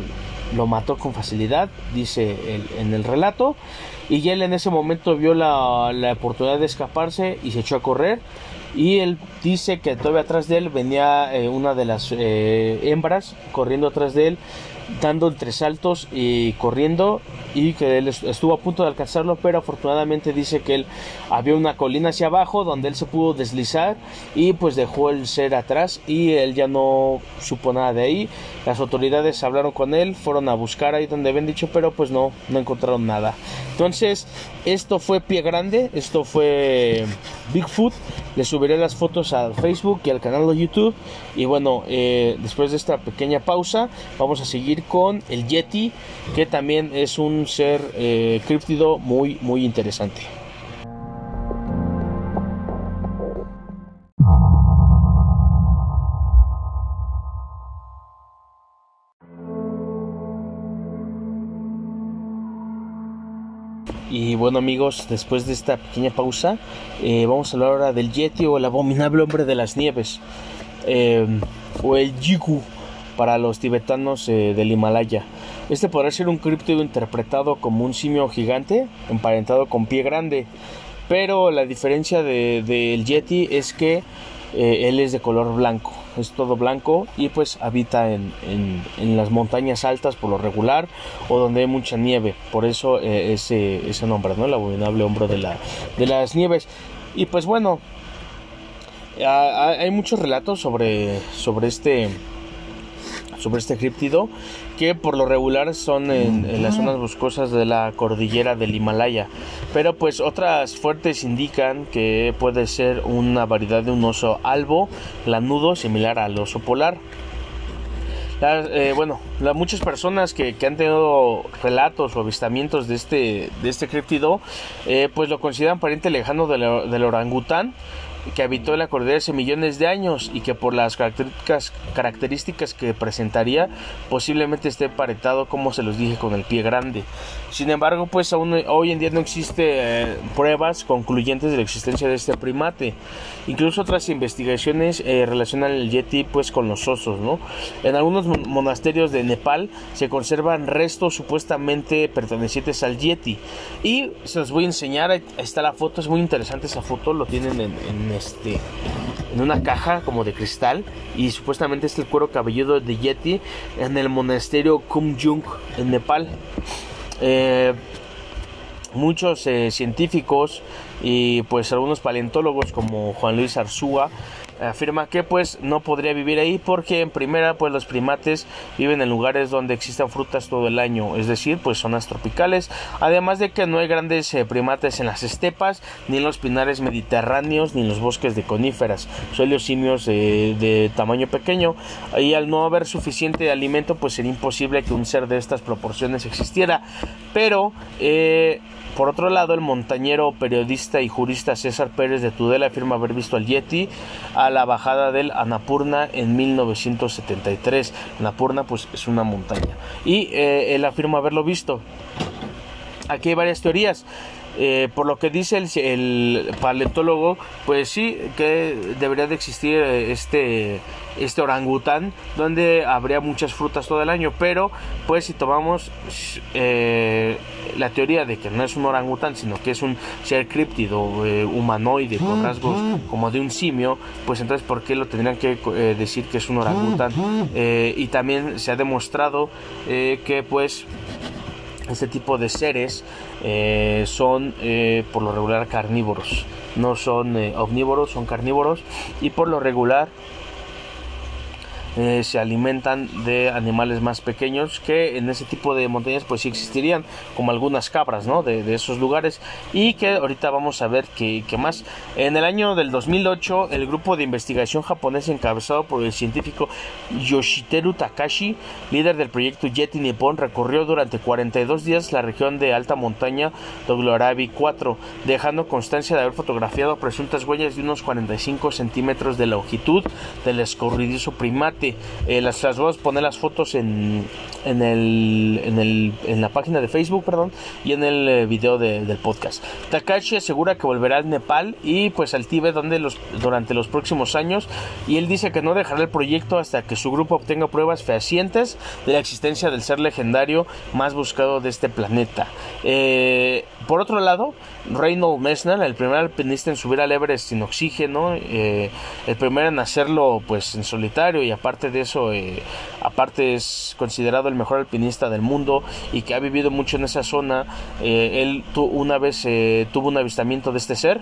mató con facilidad, dice en el relato, y él en ese momento vio la oportunidad de escaparse y se echó a correr y él dice que todavía atrás de él venía eh, una de las eh, hembras corriendo atrás de él dando tres saltos y corriendo y que él estuvo a punto de alcanzarlo pero afortunadamente dice que él había una colina hacia abajo donde él se pudo deslizar y pues dejó el ser atrás y él ya no supo nada de ahí. Las autoridades hablaron con él fueron a buscar ahí donde habían dicho pero pues no no encontraron nada. Entonces esto fue pie grande esto fue Bigfoot. Les subiré las fotos al Facebook y al canal de YouTube. Y bueno, eh, después de esta pequeña pausa, vamos a seguir con el Yeti, que también es un ser eh, críptido muy, muy interesante. Bueno amigos, después de esta pequeña pausa, eh, vamos a hablar ahora del Yeti o el abominable hombre de las nieves, eh, o el para los tibetanos eh, del Himalaya. Este podrá ser un críptido interpretado como un simio gigante, emparentado con pie grande, pero la diferencia del Yeti es que él es de color blanco es todo blanco y pues habita en, las montañas altas por lo regular o donde hay mucha nieve, por eso eh, ese, ese nombre, ¿no? El abominable hombro de, la, de las nieves. Y pues bueno, hay muchos relatos sobre, sobre este sobre este críptido que por lo regular son en, las zonas boscosas de la cordillera del Himalaya. Pero pues otras fuertes indican que puede ser una variedad de un oso albo lanudo similar al oso polar. Eh, bueno, muchas personas que, han tenido relatos o avistamientos de este, de este críptido, eh, pues lo consideran pariente lejano del, del orangután que habitó la cordillera hace millones de años y que por las características, características que presentaría posiblemente esté paretado como se los dije con el pie grande. Sin embargo, pues aún hoy en día no existe eh, pruebas concluyentes de la existencia de este primate. Incluso otras investigaciones eh, relacionan el yeti pues con los osos, ¿no? En algunos monasterios de Nepal se conservan restos supuestamente pertenecientes al yeti y se los voy a enseñar, ahí está la foto, es muy interesante esa foto, lo tienen en, en este en una caja como de cristal y supuestamente es el cuero cabelludo de Yeti en el monasterio Kumjung en Nepal. Eh, muchos eh, científicos y pues algunos paleontólogos como Juan Luis Arzúa afirma que pues no podría vivir ahí porque en primera pues los primates viven en lugares donde existan frutas todo el año, es decir, pues zonas tropicales, además de que no hay grandes eh, primates en las estepas, ni en los pinares mediterráneos, ni en los bosques de coníferas, suelen simios de tamaño pequeño y al no haber suficiente alimento pues sería imposible que un ser de estas proporciones existiera, pero eh, por otro lado, el montañero, periodista y jurista César Pérez de Tudela afirma haber visto al Yeti a la bajada del Anapurna en 1973. Anapurna pues es una montaña. Y eh, él afirma haberlo visto. Aquí hay varias teorías. Eh, por lo que dice el, paleontólogo, pues sí, que debería de existir eh, este, este orangután donde habría muchas frutas todo el año, pero pues si tomamos eh, la teoría de que no es un orangután, sino que es un ser críptido humanoide con rasgos como de un simio, pues entonces ¿por qué lo tendrían que decir que es un orangután? y también se ha demostrado que pues este tipo de seres eh, son eh, por lo regular carnívoros, no son eh, omnívoros, son carnívoros. Y por lo regular eh, se alimentan de animales más pequeños que en ese tipo de montañas pues sí existirían como algunas cabras ¿no? de, esos lugares. Y que ahorita vamos a ver qué más. En el año del 2008 el grupo de investigación japonés encabezado por el científico Yoshiteru Takashi líder del proyecto Yeti Nippon recorrió durante 42 días la región de alta montaña Doglorabi 4 dejando constancia de haber fotografiado presuntas huellas de unos 45 centímetros de longitud del escorridizo primate eh, las, las, voy a poner las fotos en, en, el, en, el, en la página de Facebook perdón, y en el eh, video del podcast. Takashi asegura que volverá al Nepal y pues al Tíbet donde los, durante los próximos años y él dice que no dejará el proyecto hasta que su grupo obtenga pruebas fehacientes de la existencia del ser legendario más buscado de este planeta. Eh, por otro lado, Reynold Messner, el primer alpinista en subir al Everest sin oxígeno, el primero en hacerlo pues en solitario y aparte de eso, eh, aparte es considerado el mejor alpinista del mundo y que ha vivido mucho en esa zona. Eh, él una vez eh, tuvo un avistamiento de este ser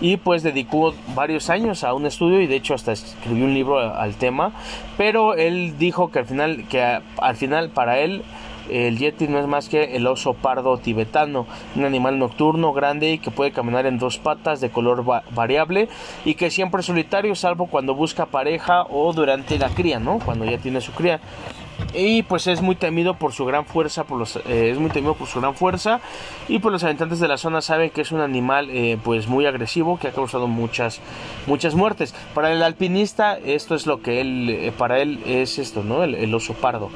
y pues dedicó varios años a un estudio y de hecho hasta escribió un libro al tema. Pero él dijo que al final, que al final para él el yeti no es más que el oso pardo tibetano, un animal nocturno grande y que puede caminar en dos patas de color variable y que siempre es solitario salvo cuando busca pareja o durante la cría, ¿no? Cuando ya tiene su cría y pues es muy temido por su gran fuerza por los, eh, es muy temido por su gran fuerza. Y pues los habitantes de la zona saben que es un animal eh, pues muy agresivo que ha causado muchas muchas muertes. Para el alpinista esto es lo que él eh, para él es esto no el, oso pardo.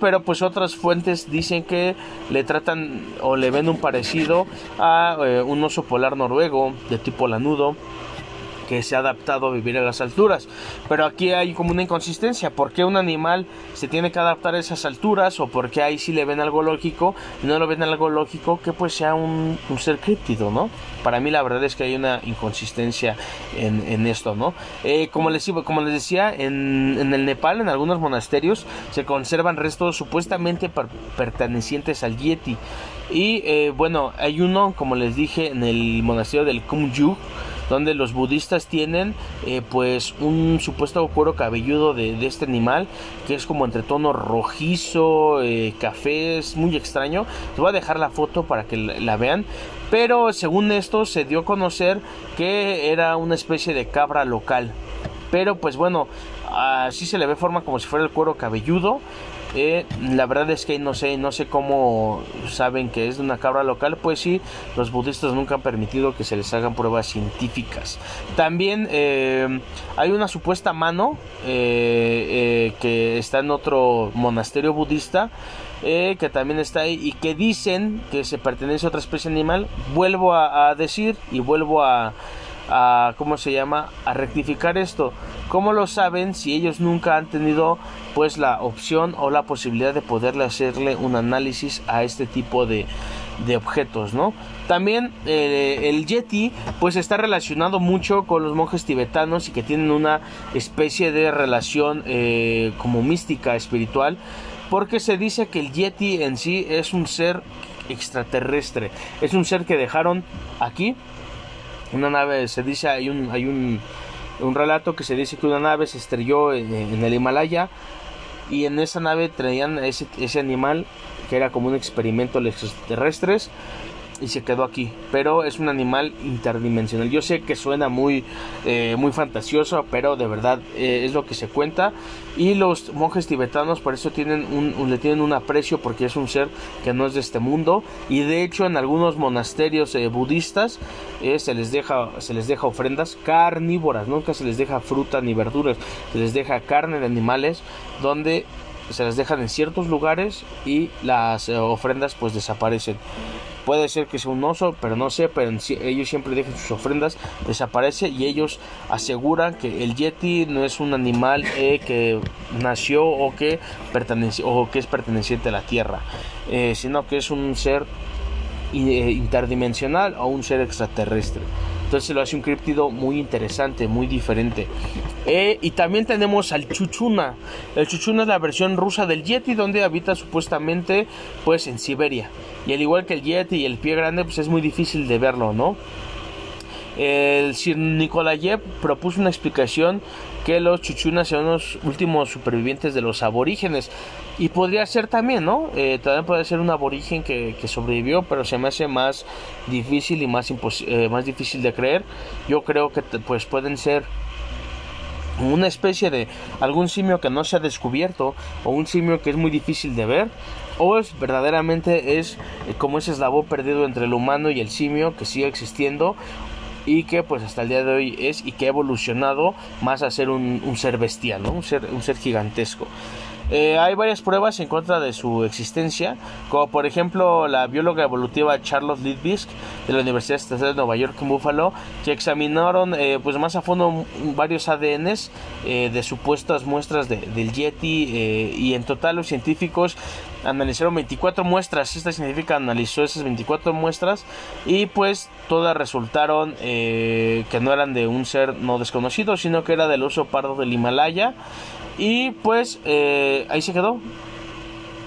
Pero pues otras fuentes dicen que le tratan o le ven un parecido a un oso polar noruego de tipo lanudo que se ha adaptado a vivir a las alturas. Pero aquí hay como una inconsistencia. ¿Por qué un animal se tiene que adaptar a esas alturas? ¿O por qué ahí sí le ven algo lógico y no lo ven algo lógico que pues sea un, ser críptido, ¿no? Para mí la verdad es que hay una inconsistencia en, esto, ¿no? Eh, como, les, como les decía, en, el Nepal, en algunos monasterios, se conservan restos supuestamente pertenecientes al Yeti. Y eh, bueno, hay uno, como les dije, en el monasterio del Kumju, donde los budistas tienen eh, pues un supuesto cuero cabelludo de, este animal que es como entre tono rojizo, eh, café, es muy extraño. Les voy a dejar la foto para que la, vean. Pero según esto se dio a conocer que era una especie de cabra local. Pero pues bueno, así se le ve forma como si fuera el cuero cabelludo. Eh, la verdad es que no sé, no sé cómo saben que es de una cabra local, pues sí, los budistas nunca han permitido que se les hagan pruebas científicas. También eh, hay una supuesta mano eh, que está en otro monasterio budista. que también está ahí y que dicen que se pertenece a otra especie animal. Vuelvo a decir y vuelvo a, a ¿cómo se llama? a rectificar esto. ¿Cómo lo saben si ellos nunca han tenido pues la opción o la posibilidad de poderle hacerle un análisis a este tipo de, de objetos, ¿no? También eh, el Yeti pues está relacionado mucho con los monjes tibetanos y que tienen una especie de relación eh, como mística espiritual porque se dice que el Yeti en sí es un ser extraterrestre, es un ser que dejaron aquí una nave, se dice, hay un, hay un, un relato que se dice que una nave se estrelló en, el Himalaya y en esa nave traían ese, ese animal que era como un experimento extraterrestres y se quedó aquí. Pero es un animal interdimensional. Yo sé que suena muy, eh, muy fantasioso, pero de verdad eh, es lo que se cuenta. Y los monjes tibetanos por eso tienen un, le tienen un aprecio porque es un ser que no es de este mundo. Y de hecho en algunos monasterios eh, budistas se, les deja, se les deja ofrendas carnívoras. Nunca se les deja fruta ni verduras. Se les deja carne de animales donde se les dejan en ciertos lugares y las ofrendas pues desaparecen. Puede ser que sea un oso, pero no sé, pero ellos siempre dejan sus ofrendas, desaparece y ellos aseguran que el yeti no es un animal eh, que nació o que, pertenece, o que es perteneciente a la tierra, eh, sino que es un ser eh, interdimensional o un ser extraterrestre. Entonces lo hace un criptido muy interesante, muy diferente. Eh, y también tenemos al Chuchuna. El Chuchuna es la versión rusa del Yeti, donde habita supuestamente pues en Siberia. Y al igual que el Yeti y el pie grande, pues es muy difícil de verlo, ¿no? El Sir Nikolayev propuso una explicación que los chuchunas son los últimos supervivientes de los aborígenes. Y podría ser también, ¿no? Eh, también puede ser un aborigen que, sobrevivió, pero se me hace más difícil y más, eh, más difícil de creer. Yo creo que pues pueden ser una especie de algún simio que no se ha descubierto o un simio que es muy difícil de ver o es verdaderamente es eh, como ese eslabón perdido entre el humano y el simio que sigue existiendo y que pues hasta el día de hoy es y que ha evolucionado más a ser un, ser bestial, un, ser, un ser gigantesco. Eh, hay varias pruebas en contra de su existencia, como por ejemplo la bióloga evolutiva Charlotte Lidbisk de la Universidad Estatal de Nueva York en Buffalo, que examinaron eh, pues más a fondo varios ADNs eh, de supuestas muestras del Yeti y en total los científicos analizaron 24 muestras. Esta científica analizó esas 24 muestras y pues todas resultaron que no eran de un ser no desconocido, sino que era del oso pardo del Himalaya y pues eh, ahí se quedó.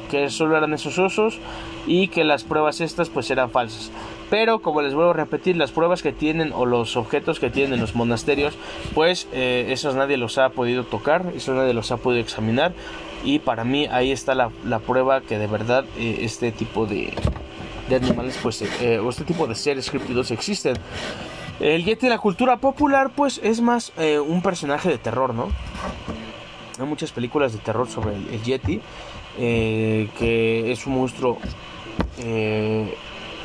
Que solo eran esos osos y que las pruebas estas pues eran falsas. Pero como les vuelvo a repetir, las pruebas que tienen o los objetos que tienen en los monasterios, pues eh, esos nadie los ha podido tocar, esos nadie los ha podido examinar. Y para mí ahí está la, prueba que de verdad eh, este tipo de, animales, pues, eh, o este tipo de seres críptidos existen. El Yeti en la cultura popular, pues, es más un personaje de terror, ¿no? Hay muchas películas de terror sobre el, Yeti, que es un monstruo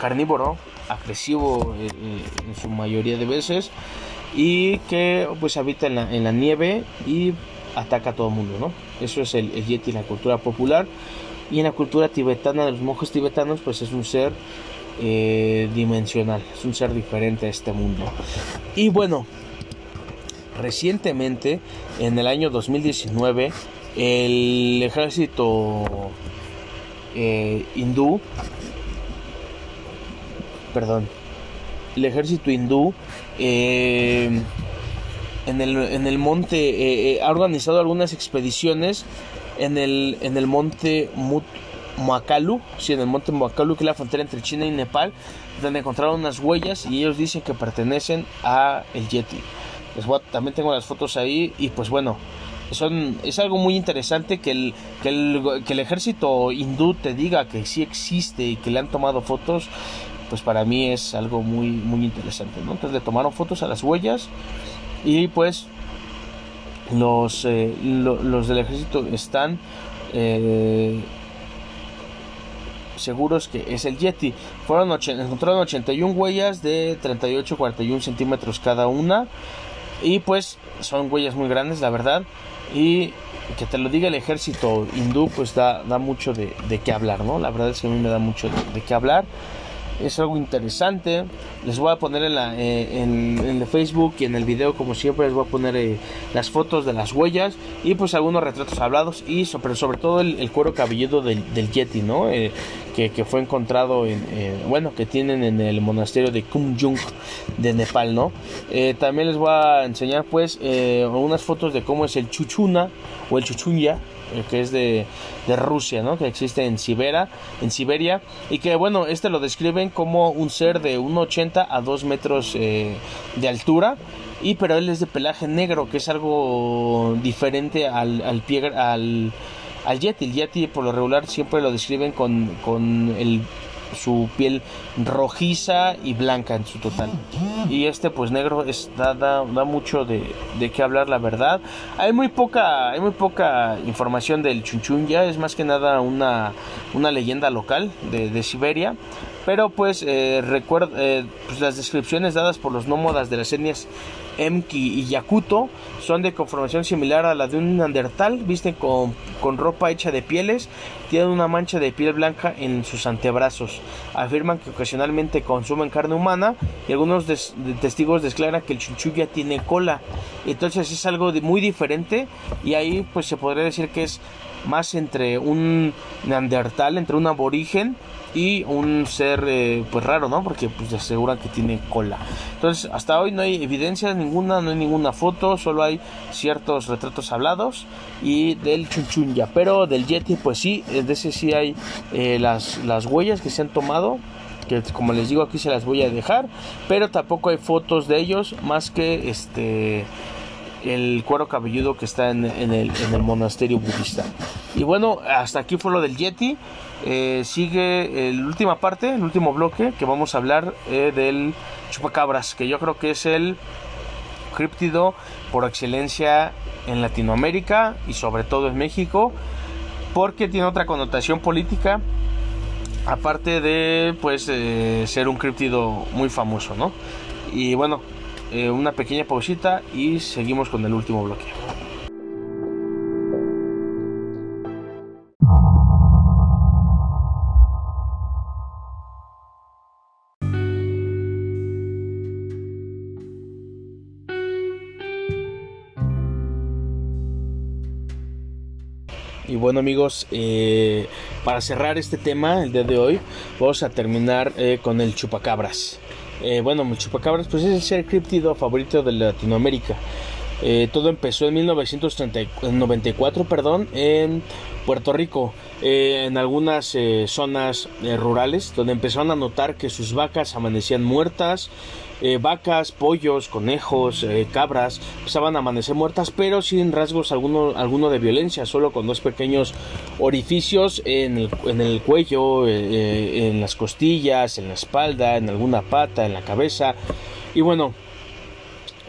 carnívoro, agresivo eh, eh, en su mayoría de veces y que pues habita en la, en la nieve y ataca a todo el mundo, ¿no? Eso es el, yeti en la cultura popular y en la cultura tibetana de los monjes tibetanos pues es un ser eh, dimensional, es un ser diferente a este mundo. Y bueno, recientemente en el año 2019 el ejército hindú perdón, el ejército hindú eh, en, el, en, el, monte eh, eh, ha organizado algunas expediciones en el, en el monte Mut sí, en el monte que es la frontera entre China y Nepal, donde encontraron unas huellas y ellos dicen que pertenecen a el Yeti. También tengo las fotos ahí y pues bueno, son, es algo muy interesante que el, que el, ejército hindú te diga que sí existe y que le han tomado fotos pues para mí es algo muy, muy interesante. Entonces le tomaron fotos a las huellas y pues los, eh, los del ejército están eh, seguros que es el Yeti. Fueron encontraron 81 huellas de 38-41 centímetros cada una y pues son huellas muy grandes, la verdad. Y que te lo diga el ejército hindú, pues da, da mucho de, de qué hablar, ¿no? La verdad es que a mí me da mucho de qué hablar es algo interesante. Les voy a poner en, la, eh, en, el Facebook y en el video, como siempre, les voy a poner eh, las fotos de las huellas y pues algunos retratos hablados y sobre, sobre todo el, cuero cabelludo del, Yeti, ¿no? Eh, que, que, fue encontrado en, bueno, que tienen en el monasterio de Kumjung de Nepal, ¿no? también les voy a enseñar pues unas fotos de cómo es el Chuchuna o el Chuchunya que es de, Rusia, ¿no? que existe en Siberia, en Siberia, y que bueno, este lo describen como un ser de 1,80 a 2 metros eh, de altura, y pero él es de pelaje negro, que es algo diferente al, al, pie, al, al yeti. El yeti por lo regular siempre lo describen con, con el su piel rojiza y blanca en su total. Y este pues negro es, da, da, mucho de, de qué hablar la verdad. Hay muy poca, hay muy poca información del chunchunya, es más que nada una, una leyenda local de, de Siberia. Pero pues, eh, recuerdo, eh, pues, las descripciones dadas por los nómadas de las etnias Emki y Yakuto son de conformación similar a la de un neandertal, visten con, ropa hecha de pieles, tienen una mancha de piel blanca en sus antebrazos. Afirman que ocasionalmente consumen carne humana y algunos testigos declaran que el chunchuya tiene cola. Entonces es algo muy diferente y ahí pues se podría decir que es más entre un neandertal, entre un aborigen y un ser eh, pues raro, ¿no? Porque pues aseguran que tiene cola. Entonces, hasta hoy no hay evidencia ninguna, no hay ninguna foto, solo hay ciertos retratos hablados y del chunchunya, pero del yeti pues sí, eh, de ese sí hay eh, las, las huellas que se han tomado que como les digo aquí se las voy a dejar pero tampoco hay fotos de ellos más que este el cuero cabelludo que está en, el, en, el, monasterio budista. Y bueno, hasta aquí fue lo del Yeti. Eh, sigue la última parte, el último bloque, que vamos a hablar eh, del chupacabras, que yo creo que es el críptido por excelencia en Latinoamérica y sobre todo en México, porque tiene otra connotación política, aparte de pues eh, ser un críptido muy famoso, ¿no? Y bueno, eh, una pequeña pausita y seguimos con el último bloque. Y bueno amigos, eh, para cerrar este tema el día de hoy, vamos a terminar eh, con el chupacabras. Eh, bueno, el chupacabras pues es el ser críptido favorito de Latinoamérica. Eh, todo empezó en 1994, perdón, en Puerto Rico, eh, en algunas eh, zonas rurales, donde empezaron a notar que sus vacas amanecían muertas, vacas, pollos, conejos, cabras, empezaban a amanecer muertas, pero sin rasgos alguno, alguno de violencia, solo con dos pequeños orificios en el, en el cuello, en las costillas, en la espalda, en alguna pata, en la cabeza. Y bueno,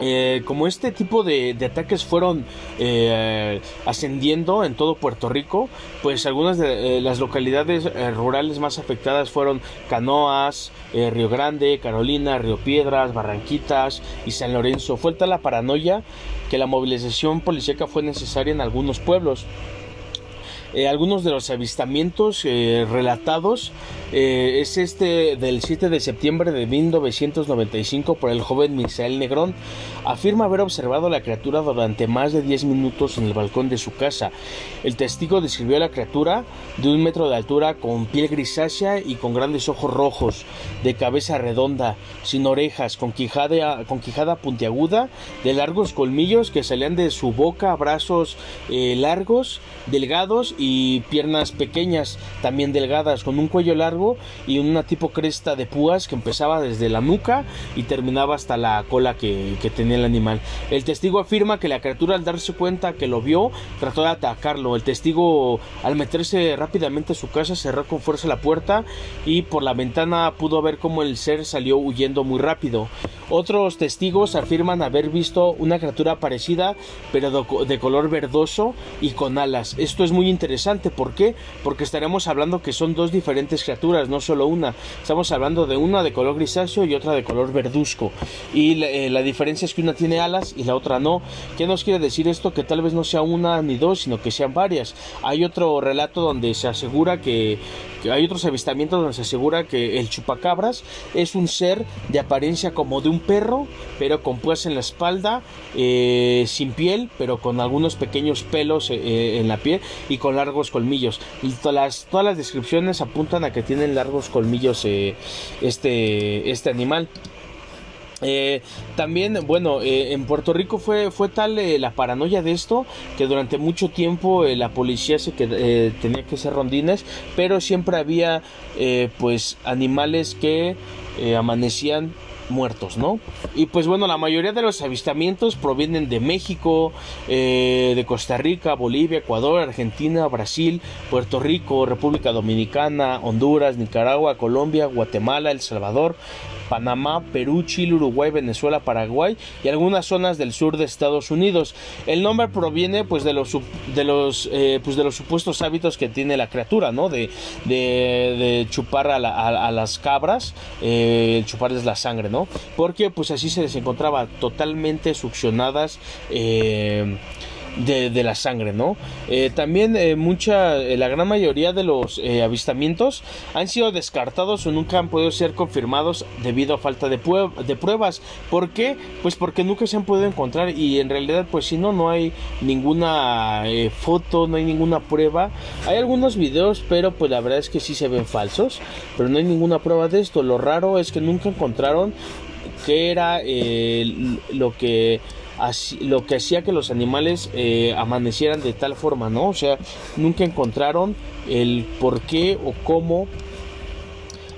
eh, como este tipo de, ataques fueron eh, ascendiendo en todo Puerto Rico, pues algunas de eh, las localidades rurales más afectadas fueron Canoas, Río Grande, Carolina, Río Piedras, Barranquitas y San Lorenzo. Fue tal la paranoia que la movilización policíaca fue necesaria en algunos pueblos. Algunos de los avistamientos relatados eh, es este del 7 de septiembre de 1995 por el joven Misael Negrón. Afirma haber observado la criatura durante más de 10 minutos en el balcón de su casa. El testigo describió a la criatura de un metro de altura con piel grisácea y con grandes ojos rojos, de cabeza redonda, sin orejas, con quijada, con quijada puntiaguda, de largos colmillos que salían de su boca, brazos largos, delgados y piernas pequeñas, también delgadas, con un cuello largo y una tipo cresta de púas que empezaba desde la nuca y terminaba hasta la cola que, tenía el animal. El testigo afirma que la criatura al darse cuenta que lo vio trató de atacarlo. El testigo al meterse rápidamente a su casa cerró con fuerza la puerta y por la ventana pudo ver cómo el ser salió huyendo muy rápido. Otros testigos afirman haber visto una criatura parecida pero de color verdoso y con alas. Esto es muy interesante. ¿Por qué? Porque estaremos hablando que son dos diferentes criaturas, no solo una. Estamos hablando de una de color grisáceo y otra de color verduzco. Y la, eh, diferencia es que una tiene alas y la otra no. ¿Qué nos quiere decir esto? Que tal vez no sea una ni dos, sino que sean varias. Hay otro relato donde se asegura que, hay otros avistamientos donde se asegura que el chupacabras es un ser de apariencia como de un perro, pero con pues en la espalda, eh, sin piel, pero con algunos pequeños pelos eh, en la piel y con la largos colmillos. Y todas las, todas las descripciones apuntan a que tienen largos colmillos eh, este, este animal. Eh, también, bueno, eh, en Puerto Rico fue, fue tal la paranoia de esto que durante mucho tiempo la policía se que, tenía que ser rondines, pero siempre había pues animales que amanecían muertos, ¿no? Y pues bueno, la mayoría de los avistamientos provienen de México, eh, de Costa Rica, Bolivia, Ecuador, Argentina, Brasil, Puerto Rico, República Dominicana, Honduras, Nicaragua, Colombia, Guatemala, El Salvador, Panamá, Perú, Chile, Uruguay, Venezuela, Paraguay y algunas zonas del sur de Estados Unidos. El nombre proviene pues de los de los eh, pues de los supuestos hábitos que tiene la criatura, ¿no? De, de, chupar a, las cabras, eh, chuparles la sangre, ¿no? Porque pues así se les encontraba totalmente succionadas. Eh, de, la sangre, ¿no? Eh, también eh, mucha, eh, la gran mayoría de los avistamientos han sido descartados o nunca han podido ser confirmados debido a falta de, de pruebas. ¿Por qué? Pues porque nunca se han podido encontrar y en realidad pues si no, no hay ninguna foto, no hay ninguna prueba. Hay algunos videos, pero pues la verdad es que sí se ven falsos, pero no hay ninguna prueba de esto. Lo raro es que nunca encontraron qué era lo que lo que hacía que los animales eh, amanecieran de tal forma, ¿no? O sea, nunca encontraron el por qué o cómo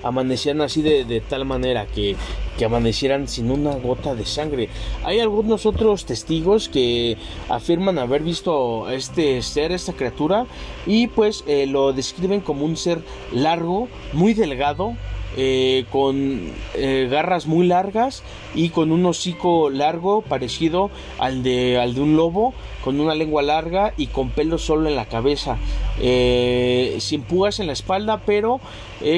amanecían así de, tal manera que, que, amanecieran sin una gota de sangre. Hay algunos otros testigos que afirman haber visto este ser, esta criatura, y pues eh, lo describen como un ser largo, muy delgado, eh, con eh, garras muy largas y con un hocico largo parecido al de, al de un lobo, con una lengua larga y con pelo solo en la cabeza, eh, sin púas en la espalda, pero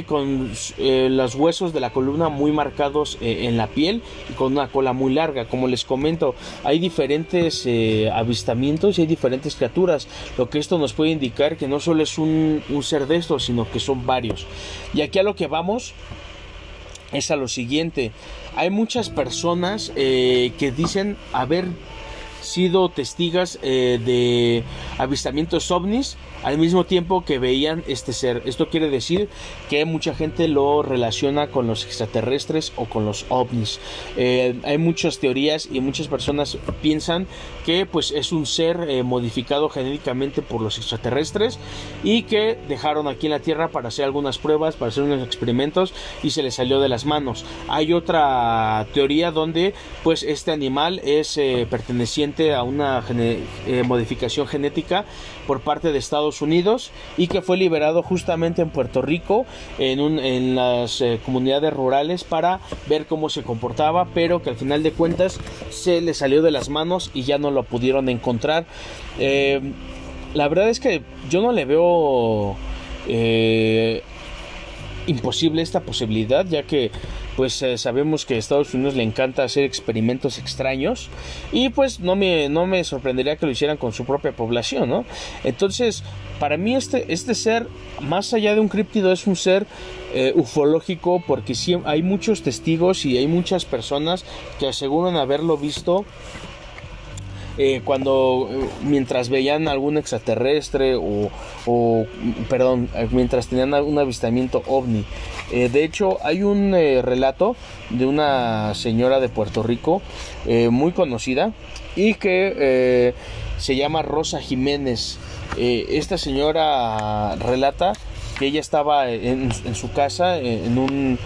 con los huesos de la columna muy marcados en la piel y con una cola muy larga. Como les comento, hay diferentes avistamientos y hay diferentes criaturas, lo que esto nos puede indicar que no solo es un, ser de estos, sino que son varios. Y aquí a lo que vamos es a lo siguiente. Hay muchas personas eh, que dicen haber sido testigas eh, de avistamientos ovnis al mismo tiempo que veían este ser. Esto quiere decir que mucha gente lo relaciona con los extraterrestres o con los ovnis. Eh, hay muchas teorías y muchas personas piensan que pues es un ser eh, modificado genéticamente por los extraterrestres y que dejaron aquí en la Tierra para hacer algunas pruebas, para hacer unos experimentos y se les salió de las manos. Hay otra teoría donde pues este animal es perteneciente a una modificación genética por parte de Estados Unidos y que fue liberado justamente en Puerto Rico en, un, en las eh, comunidades rurales para ver cómo se comportaba, pero que al final de cuentas se le salió de las manos y ya no lo pudieron encontrar. Eh, la verdad es que yo no le veo eh, imposible esta posibilidad, ya que pues eh, sabemos que a Estados Unidos le encanta hacer experimentos extraños y pues no me, no me sorprendería que lo hicieran con su propia población, ¿no? Entonces, para mí este, este ser, más allá de un críptido, es un ser eh, ufológico porque sí, hay muchos testigos y hay muchas personas que aseguran haberlo visto eh, cuando eh, mientras veían algún extraterrestre o, perdón, eh, mientras tenían un avistamiento ovni. de hecho, hay un relato de una señora de Puerto Rico muy conocida y que se llama Rosa Jiménez. esta señora relata que ella estaba en su casa en un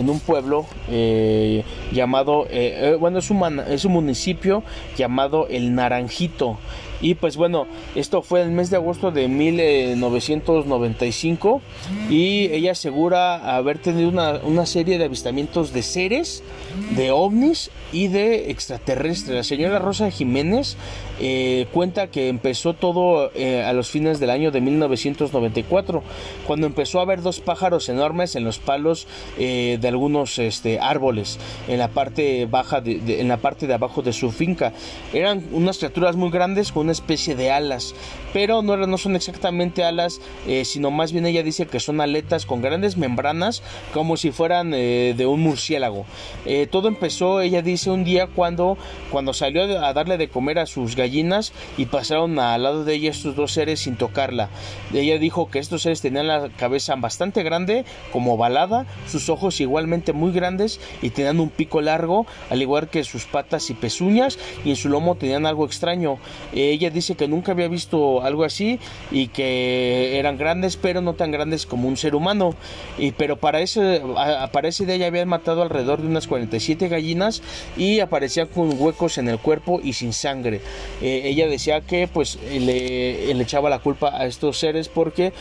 en un pueblo eh, llamado, eh, eh, bueno, es un, es un municipio llamado El Naranjito. Y pues bueno, esto fue el mes de agosto de 1995 y ella asegura haber tenido una, una serie de avistamientos de seres, de ovnis y de extraterrestres. La señora Rosa Jiménez eh, cuenta que empezó todo eh, a los fines del año de 1994, cuando empezó a ver dos pájaros enormes en los palos eh, de algunos este, árboles en la parte baja, en la parte de abajo de su finca. Eran unas criaturas muy grandes con una especie de alas, pero no, no son exactamente alas, sino más bien ella dice que son aletas con grandes membranas, como si fueran de un murciélago. todo empezó, ella dice, un día cuando, cuando salió a darle de comer a sus gallinas y pasaron al lado de ella estos dos seres sin tocarla. Ella dijo que estos seres tenían la cabeza bastante grande, como balada, sus ojos igualmente muy grandes y tenían un pico largo, al igual que sus patas y pezuñas, y en su lomo tenían algo extraño. Ella dice que nunca había visto algo así y que eran grandes, pero no tan grandes como un ser humano. Y, pero para ese, para ese día ya habían matado alrededor de unas 47 gallinas y aparecían con huecos en el cuerpo y sin sangre. Eh, ella decía que pues le, le echaba la culpa a estos seres porque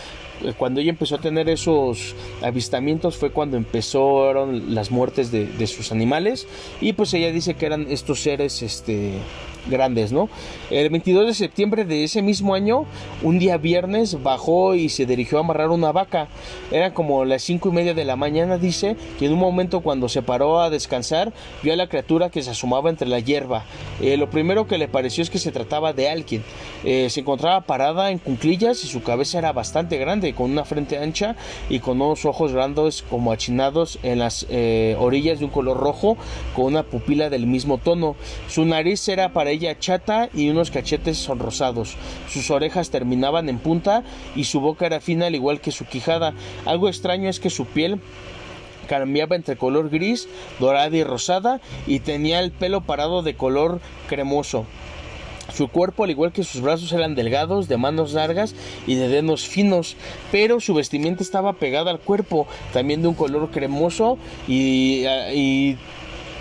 cuando ella empezó a tener esos avistamientos fue cuando empezaron las muertes de, sus animales y pues ella dice que eran estos seres este grandes, ¿no? El 22 de septiembre de ese mismo año, un día viernes, bajó y se dirigió a amarrar una vaca. Era como las cinco y media de la mañana, dice, que en un momento cuando se paró a descansar, vio a la criatura que se asomaba entre la hierba. Eh, lo primero que le pareció es que se trataba de alguien. Eh, se encontraba parada en cunclillas y su cabeza era bastante grande, con una frente ancha y con unos ojos grandes como achinados en las eh, orillas de un color rojo, con una pupila del mismo tono. Su nariz era para ella chata y unos cachetes sonrosados. Sus orejas terminaban en punta y su boca era fina al igual que su quijada. Algo extraño es que su piel cambiaba entre color gris, dorada y rosada y tenía el pelo parado de color cremoso. Su cuerpo, al igual que sus brazos, eran delgados, de manos largas y de dedos finos, pero su vestimenta estaba pegada al cuerpo, también de un color cremoso y, y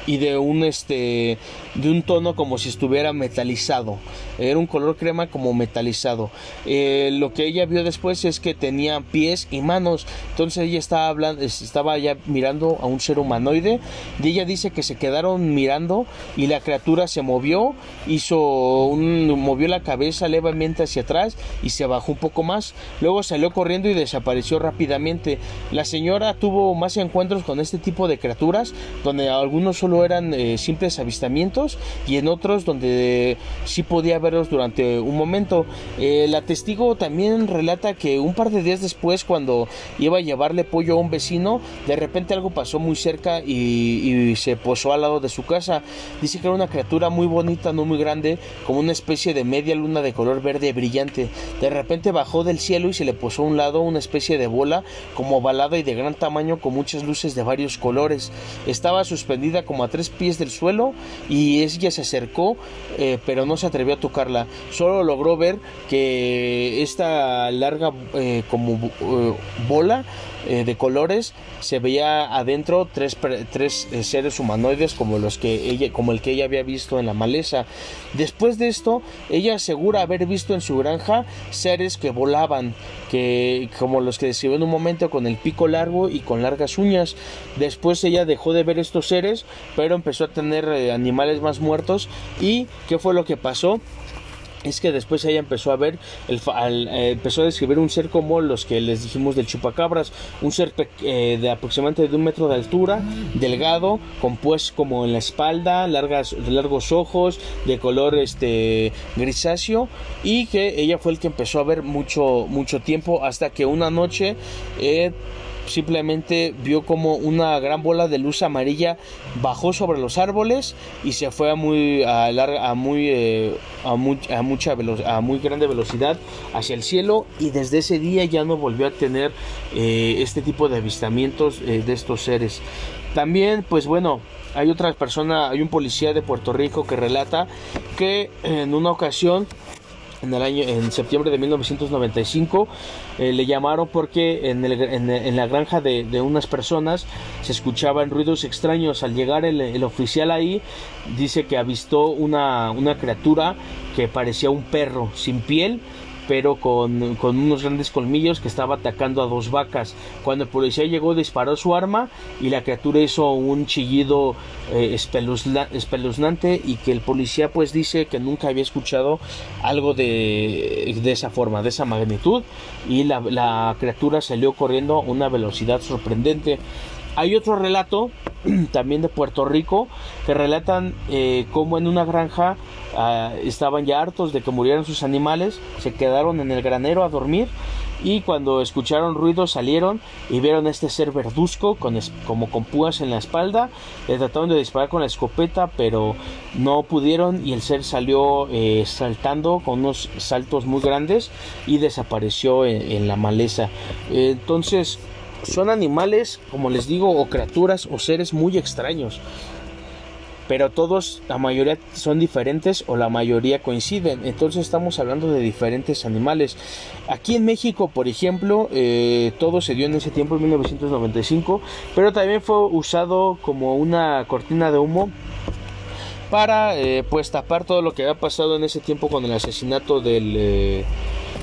y de un este de un tono como si estuviera metalizado. Era un color crema como metalizado. Eh, lo que ella vio después es que tenía pies y manos. Entonces ella estaba hablando estaba ya mirando a un ser humanoide y ella dice que se quedaron mirando y la criatura se movió hizo movió la cabeza levemente hacia atrás y se bajó un poco más. Luego salió corriendo y desapareció rápidamente. La señora tuvo más encuentros con este tipo de criaturas donde algunos solo solo eran eh, simples avistamientos y en otros donde sí podía verlos durante un momento. la testigo también relata que un par de días después cuando iba a llevarle pollo a un vecino, de repente algo pasó muy cerca y, se posó al lado de su casa. Dice que era una criatura muy bonita, no muy grande, como una especie de media luna de color verde brillante. De repente bajó del cielo y se le posó a un lado una especie de bola como balada y de gran tamaño con muchas luces de varios colores. Estaba suspendida como a tres pies del suelo y ella se acercó, eh, pero no se atrevió a tocarla. Solo logró ver que esta larga eh, como eh, bola eh, de colores se veía adentro tres, tres eh, seres humanoides como los que ella como el que ella había visto en la maleza. Después de esto ella asegura haber visto en su granja seres que volaban que como los que describió en un momento con el pico largo y con largas uñas. Después ella dejó de ver estos seres pero empezó a tener animales más muertos. Y qué fue lo que pasó es que después ella empezó a ver, eh, empezó a describir un ser como los que les dijimos del chupacabras, un ser eh, de aproximadamente de un metro de altura, delgado, con pues como en la espalda, largas, largos ojos, de color este grisáceo, y que ella fue el que empezó a ver mucho, mucho tiempo hasta que una noche eh, simplemente vio como una gran bola de luz amarilla bajó sobre los árboles y se fue a muy a, larga, a muy eh, a, mucha a muy grande velocidad hacia el cielo y desde ese día ya no volvió a tener eh, este tipo de avistamientos eh, de estos seres. También pues bueno hay otra persona hay un policía de Puerto Rico que relata que en una ocasión en el año en septiembre de 1995 eh, le llamaron porque en, en, la granja de, unas personas se escuchaban ruidos extraños. Al llegar el, el oficial ahí dice que avistó una criatura que parecía un perro sin piel pero con, unos grandes colmillos que estaba atacando a dos vacas. Cuando el policía llegó disparó su arma y la criatura hizo un chillido eh, espeluznante y que el policía pues dice que nunca había escuchado algo de, de esa forma, de esa magnitud y la, la criatura salió corriendo a una velocidad sorprendente. Hay otro relato también de Puerto Rico que relatan eh, cómo en una granja ah, estaban ya hartos de que murieran sus animales, se quedaron en el granero a dormir y cuando escucharon ruido salieron y vieron este ser verduzco con como con púas en la espalda, le trataron de disparar con la escopeta pero no pudieron y el ser salió eh, saltando con unos saltos muy grandes y desapareció en la maleza. entonces son animales, como les digo, o criaturas o seres muy extraños. Pero todos, la mayoría son diferentes o la mayoría coinciden. Entonces estamos hablando de diferentes animales. Aquí en México, por ejemplo, eh, todo se dio en ese tiempo, en 1995. Pero también fue usado como una cortina de humo para eh, pues tapar todo lo que había pasado en ese tiempo con el asesinato del... Eh,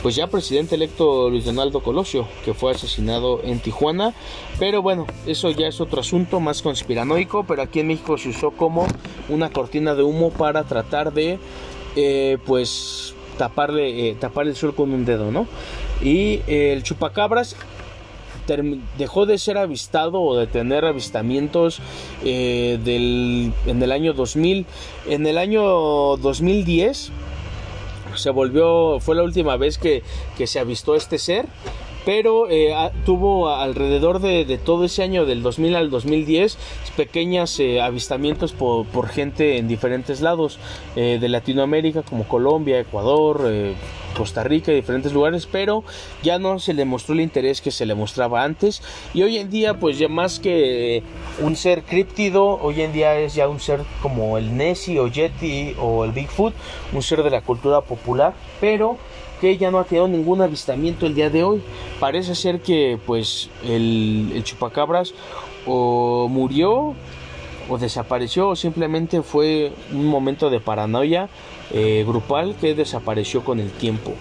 pues ya presidente electo Luis Donaldo Colosio, que fue asesinado en Tijuana. Pero bueno, eso ya es otro asunto más conspiranoico, pero aquí en México se usó como una cortina de humo para tratar de, eh, pues, taparle, eh, tapar el sol con un dedo, ¿no? Y eh, el chupacabras dejó de ser avistado o de tener avistamientos del, en el año 2000. En el año 2010 se volvió, fue la última vez que, que se avistó este ser pero eh, tuvo alrededor de, todo ese año del 2000 al 2010 pequeños eh, avistamientos por, por, gente en diferentes lados eh, de Latinoamérica como Colombia, Ecuador, Costa Rica y diferentes lugares, pero ya no se le mostró el interés que se le mostraba antes. Y hoy en día pues ya más que un ser críptido, hoy en día es ya un ser como el Nessie o Yeti o el Bigfoot, un ser de la cultura popular, pero que ya no ha tenido ningún avistamiento el día de hoy. Parece ser que pues el, chupacabras o murió o desapareció o simplemente fue un momento de paranoia eh, grupal que desapareció con el tiempo.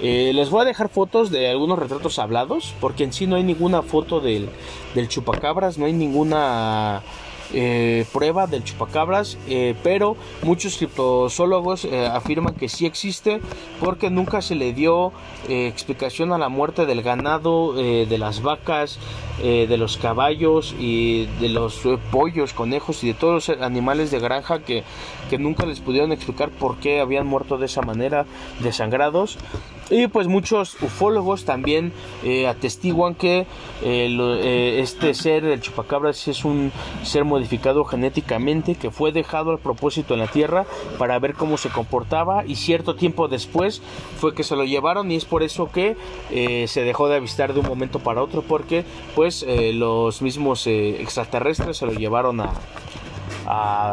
Eh, les voy a dejar fotos de algunos retratos hablados porque en sí no hay ninguna foto del chupacabras, no hay ninguna eh, prueba del chupacabras, eh, pero muchos criptozoólogos eh, afirman que sí existe porque nunca se le dio explicación a la muerte del ganado, de las vacas, de los caballos y de los pollos, conejos y de todos los animales de granja que, que nunca les pudieron explicar por qué habían muerto de esa manera, desangrados. Y pues muchos ufólogos también atestiguan que este ser, el chupacabras, es un ser modificado genéticamente que fue dejado al propósito en la Tierra para ver cómo se comportaba y cierto tiempo después fue que se lo llevaron y es por eso que se dejó de avistar de un momento para otro porque pues los mismos extraterrestres se lo llevaron a,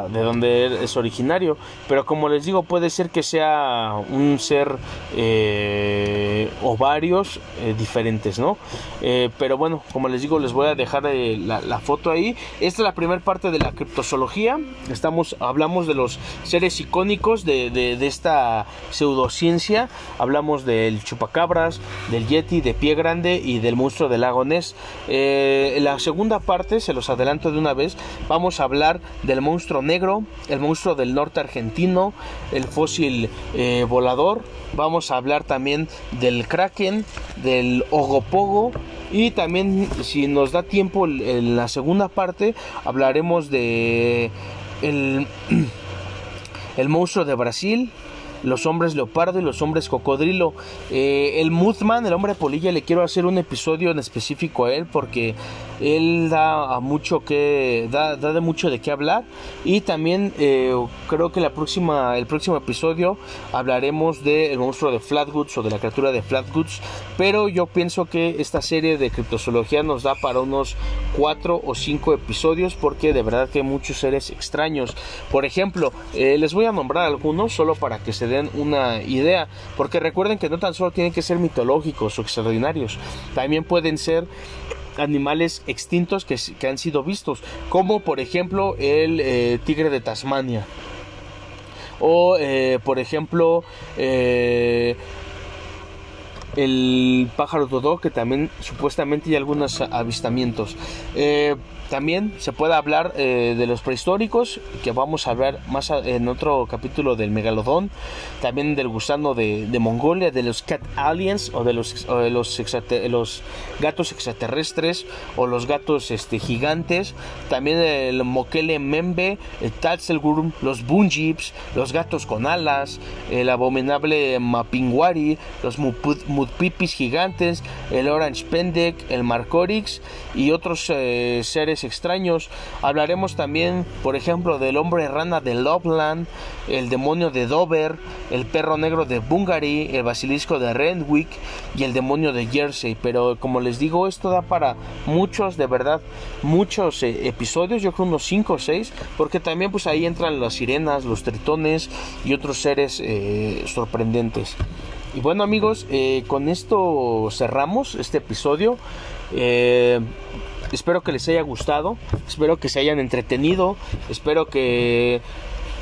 de donde es originario. Pero como les digo, puede ser que sea un ser eh, o varios eh, diferentes, ¿no? Eh, pero bueno, como les digo, les voy a dejar la, foto ahí. Esta es la primera parte de la criptozoología. Estamos, hablamos de los seres icónicos de, de esta pseudociencia. Hablamos del chupacabras, del yeti, de pie grande y del monstruo del lago Ness. la segunda parte, se los adelanto de una vez, vamos a hablar del monstruo negro, el monstruo del norte argentino, el fósil eh, volador. Vamos a hablar también del kraken, del ogopogo y también si nos da tiempo en la segunda parte hablaremos de el, el monstruo de Brasil, los hombres leopardo y los hombres cocodrilo. Eh, el Mothman, el hombre polilla, le quiero hacer un episodio en específico a él porque él da mucho que da, de mucho de qué hablar. Y también eh, creo que la próxima el próximo episodio hablaremos del monstruo de Flatwoods o de la criatura de Flatwoods pero yo pienso que esta serie de criptozoología nos da para unos cuatro o cinco episodios porque de verdad que hay muchos seres extraños. Por ejemplo eh, les voy a nombrar algunos solo para que se den una idea porque recuerden que no tan solo tienen que ser mitológicos o extraordinarios también pueden ser animales extintos que, han sido vistos, como por ejemplo el eh, tigre de Tasmania. O eh, por ejemplo eh, el pájaro dodo que también supuestamente hay algunos avistamientos. También se puede hablar eh, de los prehistóricos, que vamos a hablar más en otro capítulo del megalodón, también del gusano de, Mongolia, de los cat aliens o de los, los, gatos extraterrestres o los gatos este, gigantes, también el moquele membe, el tatzelgurm, los bunjips, los gatos con alas, el abominable mapinguari, los mudpipis gigantes, el orange pendek, el marcorix y otros eh, seres extraños. Hablaremos también, por ejemplo, del hombre rana de Loveland, el demonio de Dover, el perro negro de Bungary, el basilisco de Renwick y el demonio de Jersey. Pero como les digo, esto da para muchos, de verdad, muchos eh, episodios, yo creo unos 5 o 6, porque también pues ahí entran las sirenas, los tritones y otros seres eh, sorprendentes. Y bueno amigos, eh, con esto cerramos este episodio. Espero que les haya gustado, espero que se hayan entretenido, espero que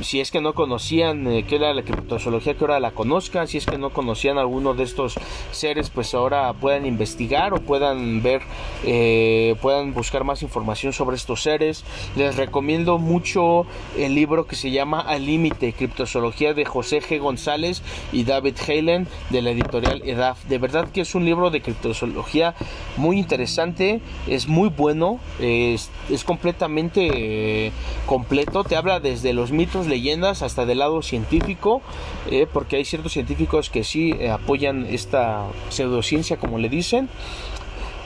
si es que no conocían eh, qué era la criptozoología, que ahora la conozcan, si es que no conocían alguno de estos seres, pues ahora puedan investigar o puedan ver, eh, puedan buscar más información sobre estos seres. Les recomiendo mucho el libro que se llama Al Límite, Criptozoología de José G. González y David Halen de la editorial EDAF. De verdad que es un libro de criptozoología muy interesante, es muy bueno, es, completamente eh, completo, te habla desde los mitos leyendas hasta del lado científico, eh, porque hay ciertos científicos que sí eh, apoyan esta pseudociencia, como le dicen.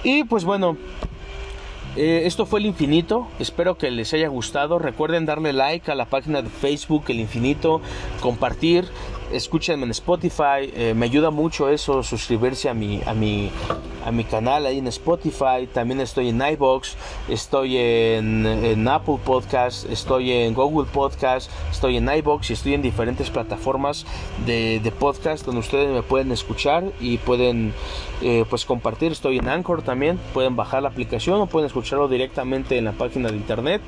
Y pues bueno, eh, esto fue el infinito, espero que les haya gustado. Recuerden darle like a la página de Facebook El Infinito, compartir, escúchenme en Spotify, eh, me ayuda mucho eso, suscribirse a mi, a mi, a mi canal ahí en Spotify, también estoy en iBox, estoy en, Apple Podcast, estoy en Google Podcast, estoy en iBox y estoy en diferentes plataformas de, podcast donde ustedes me pueden escuchar y pueden eh, pues compartir, estoy en Anchor también, pueden bajar la aplicación o pueden escucharlo directamente en la página de internet.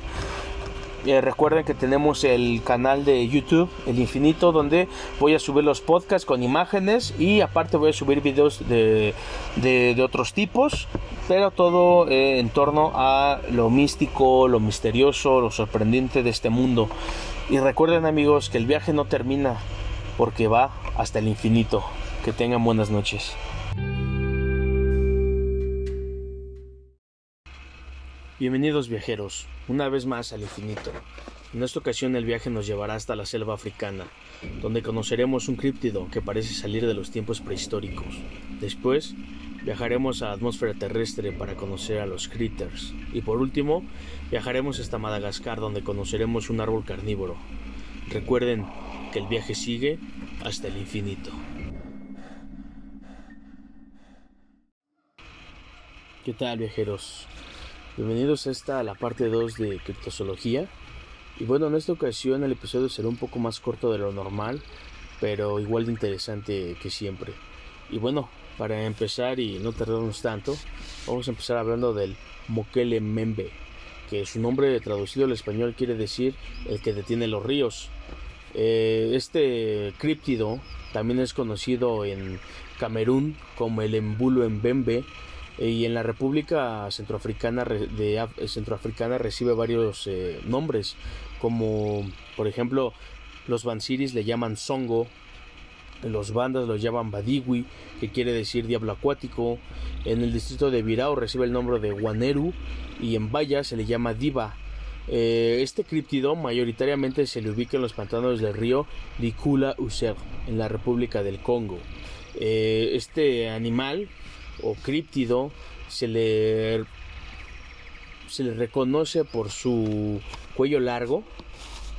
Eh, recuerden que tenemos el canal de YouTube, El Infinito, donde voy a subir los podcasts con imágenes y aparte voy a subir videos de, de, otros tipos, pero todo eh, en torno a lo místico, lo misterioso, lo sorprendente de este mundo. Y recuerden amigos que el viaje no termina porque va hasta el infinito. Que tengan buenas noches. Bienvenidos viajeros, una vez más al infinito. En esta ocasión el viaje nos llevará hasta la selva africana, donde conoceremos un críptido que parece salir de los tiempos prehistóricos. Después viajaremos a la atmósfera terrestre para conocer a los critters. Y por último, viajaremos hasta Madagascar donde conoceremos un árbol carnívoro. Recuerden que el viaje sigue hasta el infinito. ¿Qué tal viajeros? Bienvenidos a esta, la parte 2 de criptozoología. Y bueno, en esta ocasión el episodio será un poco más corto de lo normal, pero igual de interesante que siempre. Y bueno, para empezar y no tardarnos tanto, vamos a empezar hablando del Mokele Membe, que su nombre traducido al español quiere decir el que detiene los ríos. Eh, este críptido también es conocido en Camerún como el embulo Mbembe y en la República Centroafricana, de, Centroafricana recibe varios eh, nombres, como por ejemplo los Bansiris le llaman Songo, los bandas lo llaman Badiwi, que quiere decir diablo acuático, en el distrito de Virao recibe el nombre de Guaneru y en Baya se le llama Diva. Eh, este críptido mayoritariamente se le ubica en los pantanos del río Dikula User, en la República del Congo. Eh, este animal o críptido se le, se le reconoce por su cuello largo,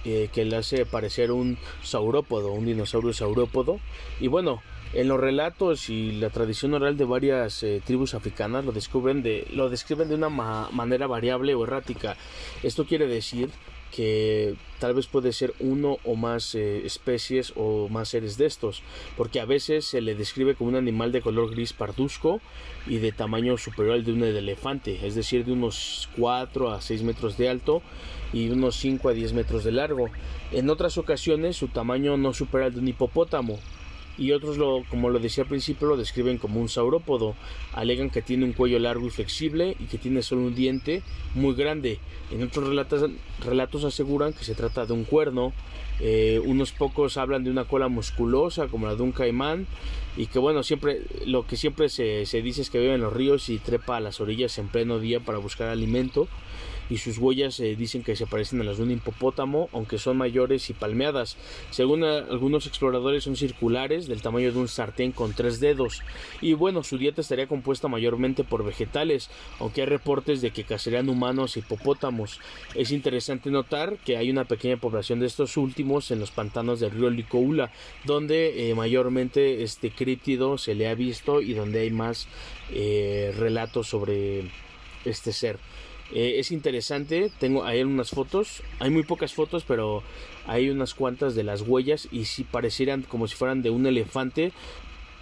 eh, que le hace parecer un saurópodo, un dinosaurio saurópodo. Y bueno, en los relatos y la tradición oral de varias eh, tribus africanas lo, descubren de, lo describen de una manera variable o errática. Esto quiere decir que tal vez puede ser uno o más eh, especies o más seres de estos, porque a veces se le describe como un animal de color gris parduzco y de tamaño superior al de un elefante, es decir, de unos 4 a 6 metros de alto y unos 5 a 10 metros de largo. En otras ocasiones su tamaño no supera el de un hipopótamo, y otros, lo, como lo decía al principio, lo describen como un saurópodo. Alegan que tiene un cuello largo y flexible y que tiene solo un diente muy grande. En otros relatos, relatos aseguran que se trata de un cuerno. Eh, unos pocos hablan de una cola musculosa como la de un caimán y que bueno siempre lo que siempre se, se dice es que vive en los ríos y trepa a las orillas en pleno día para buscar alimento y sus huellas eh, dicen que se parecen a las de un hipopótamo, aunque son mayores y palmeadas. Según eh, algunos exploradores son circulares, del tamaño de un sartén con tres dedos. Y bueno, su dieta estaría compuesta mayormente por vegetales, aunque hay reportes de que cazarían humanos e hipopótamos. Es interesante notar que hay una pequeña población de estos últimos en los pantanos del río Licoula, donde eh, mayormente este se le ha visto y donde hay más relatos sobre este ser. Eh, es interesante, tengo ahí unas fotos, hay muy pocas fotos, pero hay unas cuantas de las huellas y si parecieran como si fueran de un elefante,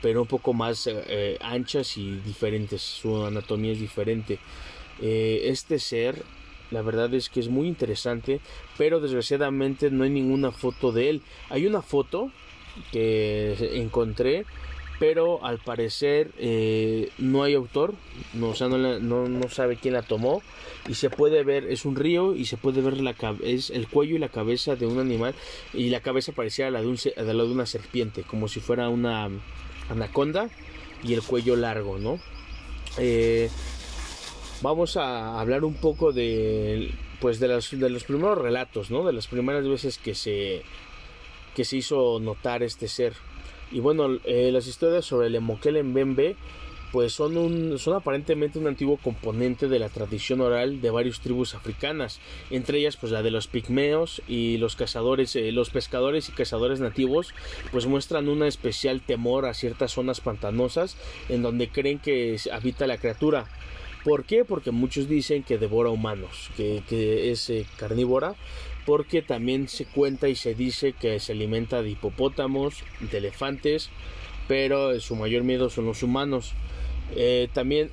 pero un poco más eh, eh, anchas y diferentes, su anatomía es diferente. este ser, la verdad es que es muy interesante, pero desgraciadamente no hay ninguna foto de él. Hay una foto que encontré pero al parecer eh, no hay autor, no, o sea, no, no, sabe quién la tomó y se puede ver, es un río y se puede ver la, es el cuello y la cabeza de un animal y la cabeza parecía la de, un, la de una serpiente, como si fuera una anaconda y el cuello largo, ¿no? Eh, vamos a hablar un poco de, pues de, los, de los primeros relatos, ¿no? De las primeras veces que se, que se hizo notar este ser. Y bueno, eh, las historias sobre el Emokel en Bembe pues son, un, son aparentemente un antiguo componente de la tradición oral de varias tribus africanas, entre ellas pues la de los pigmeos y los cazadores, eh, los pescadores y cazadores nativos pues muestran un especial temor a ciertas zonas pantanosas en donde creen que habita la criatura. ¿Por qué? Porque muchos dicen que devora humanos, que, que es eh, carnívora porque también se cuenta y se dice que se alimenta de hipopótamos, de elefantes, pero su mayor miedo son los humanos. Eh, también,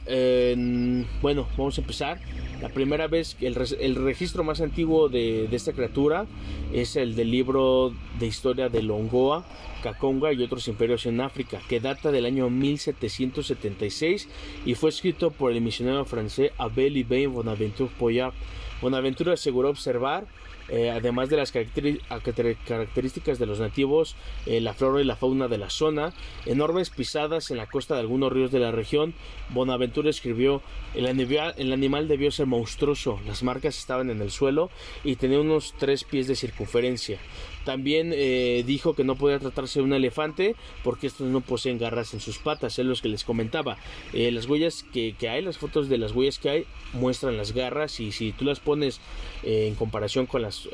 bueno, vamos a empezar. La primera vez, el, el registro más antiguo de, esta criatura es el del libro de historia de Longoa, Kakonga y otros imperios en África, que data del año 1776 y fue escrito por el misionero francés Abel Ibain Bonaventure Poyard. Bonaventure aseguró observar eh, además de las características de los nativos, eh, la flora y la fauna de la zona, enormes pisadas en la costa de algunos ríos de la región, Bonaventura escribió, el animal, el animal debió ser monstruoso, las marcas estaban en el suelo y tenía unos tres pies de circunferencia. También eh, dijo que no podía tratarse de un elefante porque estos no poseen garras en sus patas, es lo que les comentaba. Eh, las huellas que, hay, las fotos de las huellas que hay, muestran las garras y si tú las pones eh, en comparación con las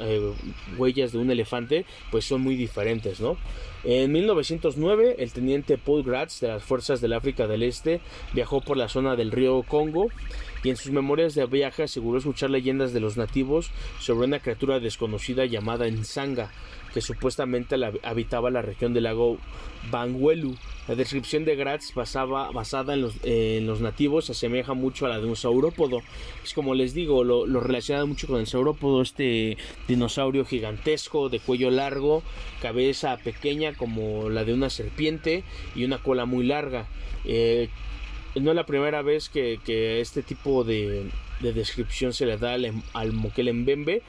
huellas de un elefante, pues son muy diferentes, ¿no? En 1909, el teniente Paul Gratz de las fuerzas del África del Este viajó por la zona del río Congo y en sus memorias de viaje aseguró escuchar leyendas de los nativos sobre una criatura desconocida llamada Nsanga que supuestamente habitaba la región del lago Banguelu. La descripción de Gratz basaba, basada en los, en los, nativos se asemeja mucho a la de un saurópodo. Es como les digo, lo, lo relaciona mucho con el saurópodo, este dinosaurio gigantesco de cuello largo, cabeza pequeña como la de una serpiente y una cola muy larga. Eh, no es la primera vez que, este tipo de, descripción se le da al, al Mbembe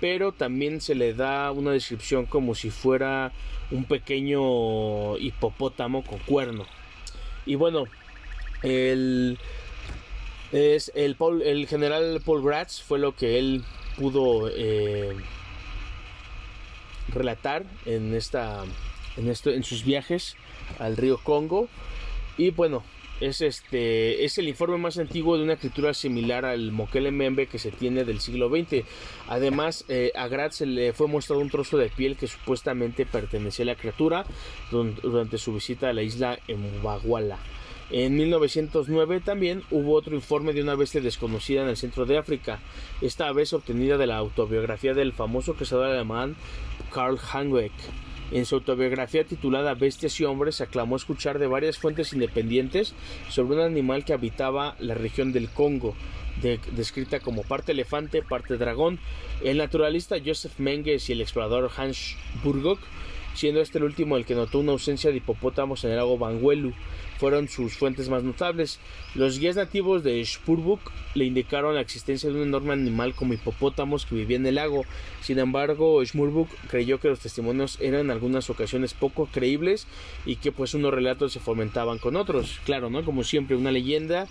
pero también se le da una descripción como si fuera un pequeño hipopótamo con cuerno. Y bueno, el, es el, general Paul Gratz fue lo que él pudo eh, relatar en, esta, en, esto, en sus viajes al río Congo. Y bueno, es este es el informe más antiguo de una escritura similar al Mokele Membe que se tiene del siglo XX. Además, eh, a Gratz se le fue mostrado un trozo de piel que supuestamente pertenecía a la criatura durante su visita a la isla Mbaguala. En 1909 también hubo otro informe de una bestia desconocida en el centro de África, esta vez obtenida de la autobiografía del famoso cazador alemán Karl Heinrich. En su autobiografía titulada Bestias y Hombres aclamó escuchar de varias fuentes independientes sobre un animal que habitaba la región del Congo, descrita como parte elefante, parte dragón. El naturalista Joseph Menges y el explorador Hans Burgok siendo este el último el que notó una ausencia de hipopótamos en el lago Banguelu. Fueron sus fuentes más notables. Los guías nativos de Spurbuk le indicaron la existencia de un enorme animal como hipopótamos que vivía en el lago. Sin embargo, Schmurbuk creyó que los testimonios eran en algunas ocasiones poco creíbles y que pues unos relatos se fomentaban con otros. Claro, ¿no? Como siempre, una leyenda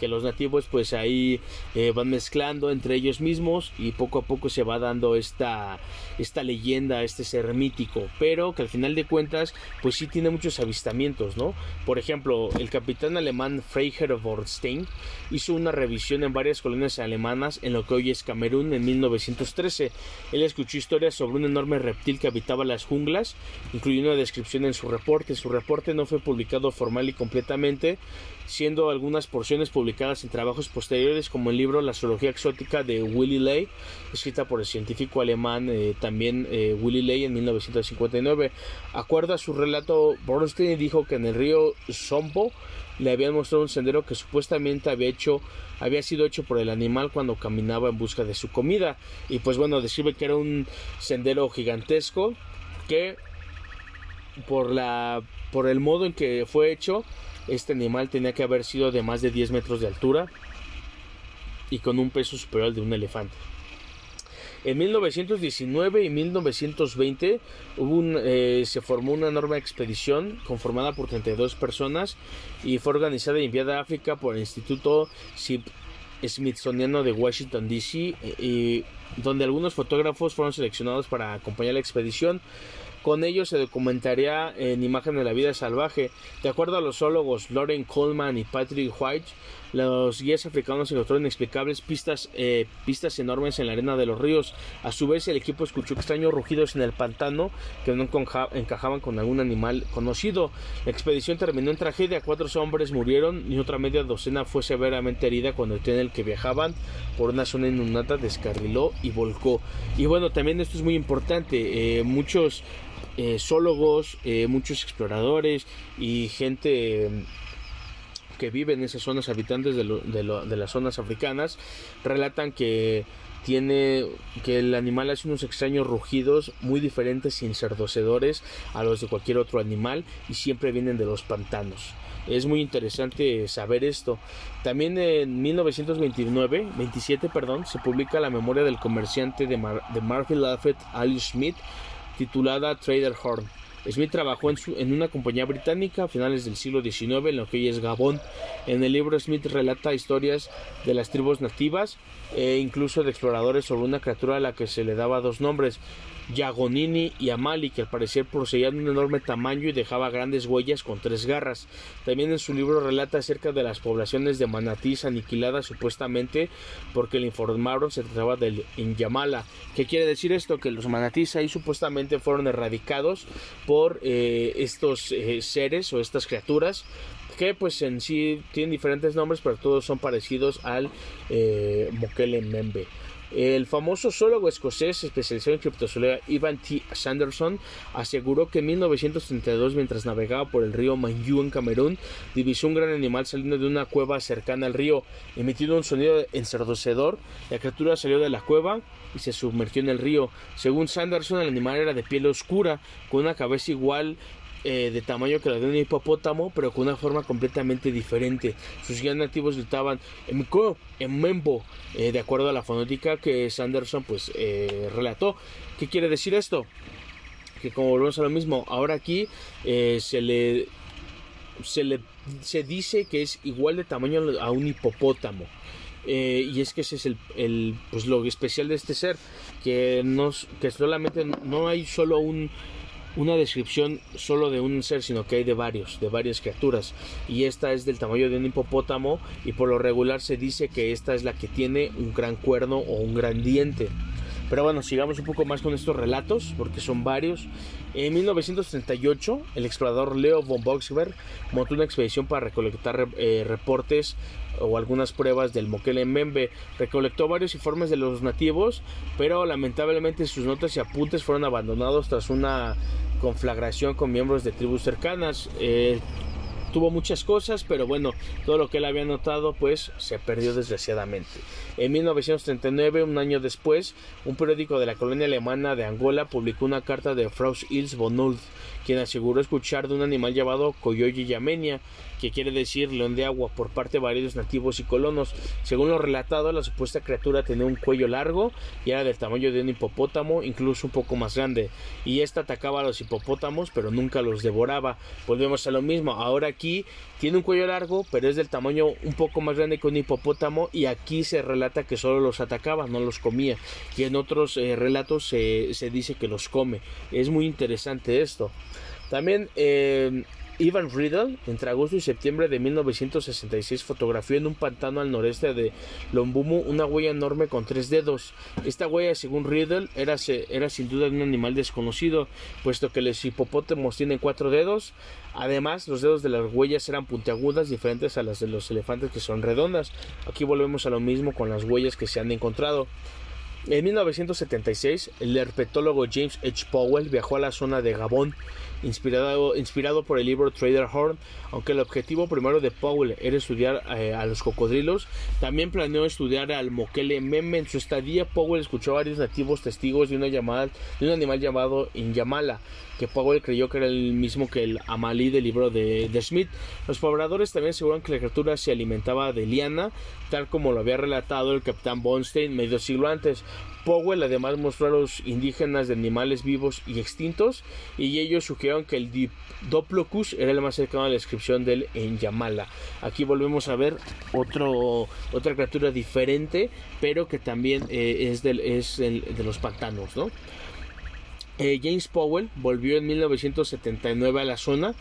que los nativos pues ahí eh, van mezclando entre ellos mismos y poco a poco se va dando esta, esta leyenda, este ser mítico. Pero que al final de cuentas pues sí tiene muchos avistamientos, ¿no? Por ejemplo, el capitán alemán Freiherr Bornstein hizo una revisión en varias colonias alemanas en lo que hoy es Camerún en 1913. Él escuchó historias sobre un enorme reptil que habitaba las junglas, incluyendo una descripción en su reporte. Su reporte no fue publicado formal y completamente, siendo algunas porciones publicadas en trabajos posteriores como el libro La zoología exótica de Willy Ley, escrita por el científico alemán eh, también eh, Willy Ley en 1959. Acuerdo a su relato, Bornstein dijo que en el río Sompo le habían mostrado un sendero que supuestamente había hecho había sido hecho por el animal cuando caminaba en busca de su comida y pues bueno describe que era un sendero gigantesco que por la por el modo en que fue hecho este animal tenía que haber sido de más de 10 metros de altura y con un peso superior al de un elefante. En 1919 y 1920 hubo eh, se formó una enorme expedición conformada por 32 personas y fue organizada y enviada a África por el Instituto Smithsoniano de Washington, D.C., donde algunos fotógrafos fueron seleccionados para acompañar la expedición. Con ello se documentaría en imagen de la vida salvaje. De acuerdo a los zoólogos Lauren Coleman y Patrick White, los guías africanos encontraron inexplicables pistas, eh, pistas enormes en la arena de los ríos. A su vez, el equipo escuchó extraños rugidos en el pantano que no encajaban con algún animal conocido. La expedición terminó en tragedia. Cuatro hombres murieron y otra media docena fue severamente herida cuando el tren en el que viajaban por una zona inundada descarriló y volcó. Y bueno, también esto es muy importante. Eh, muchos eh, zoólogos, eh, muchos exploradores y gente viven en esas zonas, habitantes de, las zonas africanas, relatan que tiene que el animal hace unos extraños rugidos muy diferentes y ensordecedores a los de cualquier otro animal y siempre vienen de los pantanos. Es muy interesante saber esto. También en 1929, 27, perdón, se publica la memoria del comerciante de, Mar de Murphy Lafayette, Alice Smith, titulada Trader Horn. Smith trabajó en, una compañía británica a finales del siglo XIX en lo que hoy es Gabón. En el libro Smith relata historias de las tribus nativas e incluso de exploradores sobre una criatura a la que se le daba dos nombres, Yagonini y Amali, que al parecer poseían un enorme tamaño y dejaba grandes huellas con tres garras. También en su libro relata acerca de las poblaciones de manatís aniquiladas supuestamente porque le informaron se trataba del Inyamala. ¿Qué quiere decir esto? Que los manatís ahí supuestamente fueron erradicados por eh, estos eh, seres o estas criaturas que pues en sí tienen diferentes nombres pero todos son parecidos al eh, Membe. El famoso zoólogo escocés especializado en criptozoología Ivan T. Sanderson aseguró que en 1932, mientras navegaba por el río Manyu en Camerún, divisó un gran animal saliendo de una cueva cercana al río, emitiendo un sonido ensordecedor. La criatura salió de la cueva y se sumergió en el río. Según Sanderson, el animal era de piel oscura, con una cabeza igual eh, de tamaño que la de un hipopótamo, pero con una forma completamente diferente. Sus guías nativos gritaban Emko, Emembo, eh, de acuerdo a la fonética que Sanderson pues eh, relató. ¿Qué quiere decir esto? Que como volvemos a lo mismo, ahora aquí se le se le se dice que es igual de tamaño a un hipopótamo. y es que ese es el, pues lo especial de este ser que nos que solamente no hay solo un una descripción solo de un ser, sino que hay de varios, de varias criaturas. Y esta es del tamaño de un hipopótamo y por lo regular se dice que esta es la que tiene un gran cuerno o un gran diente. Pero bueno, sigamos un poco más con estos relatos, porque son varios. En 1938, el explorador Leo von Boxberg montó una expedición para recolectar eh, reportes o algunas pruebas del Membe. Recolectó varios informes de los nativos, pero lamentablemente sus notas y apuntes fueron abandonados tras una conflagración con miembros de tribus cercanas. Eh, tuvo muchas cosas, pero bueno, todo lo que él había notado pues se perdió desgraciadamente. En 1939, un año después, un periódico de la colonia alemana de Angola publicó una carta de Frau Ils von quien aseguró escuchar de un animal llamado Coyoyi Yamenia, que quiere decir león de agua, por parte de varios nativos y colonos. Según lo relatado, la supuesta criatura tenía un cuello largo y era del tamaño de un hipopótamo, incluso un poco más grande. Y esta atacaba a los hipopótamos, pero nunca los devoraba. Volvemos a lo mismo. Ahora aquí tiene un cuello largo, pero es del tamaño un poco más grande que un hipopótamo. Y aquí se relata que solo los atacaba, no los comía. Y en otros eh, relatos se, dice que los come. Es muy interesante esto. También eh, Ivan Riddle, entre agosto y septiembre de 1966, fotografió en un pantano al noreste de Lombumu una huella enorme con tres dedos. Esta huella, según Riddle, era, era sin duda un animal desconocido, puesto que los hipopótamos tienen cuatro dedos. Además, los dedos de las huellas eran puntiagudas, diferentes a las de los elefantes que son redondas. Aquí volvemos a lo mismo con las huellas que se han encontrado. En 1976, el herpetólogo James H. Powell viajó a la zona de Gabón, inspirado, inspirado por el libro Trader Horn. Aunque el objetivo primero de Powell era estudiar eh, a los cocodrilos, también planeó estudiar al moquele meme. En su estadía, Powell escuchó a varios nativos testigos de, una llamada, de un animal llamado Inyamala, que Powell creyó que era el mismo que el Amalí del libro de, de Smith. Los pobladores también aseguran que la criatura se alimentaba de liana, tal como lo había relatado el capitán Bonstein medio siglo antes. Powell además mostró a los indígenas de animales vivos y extintos y ellos sugirieron que el Diplodocus era el más cercano a la descripción del Enyamala. Aquí volvemos a ver otro, otra criatura diferente, pero que también eh, es, del, es de los pantanos, ¿no? Eh, James Powell volvió en 1979 a la zona,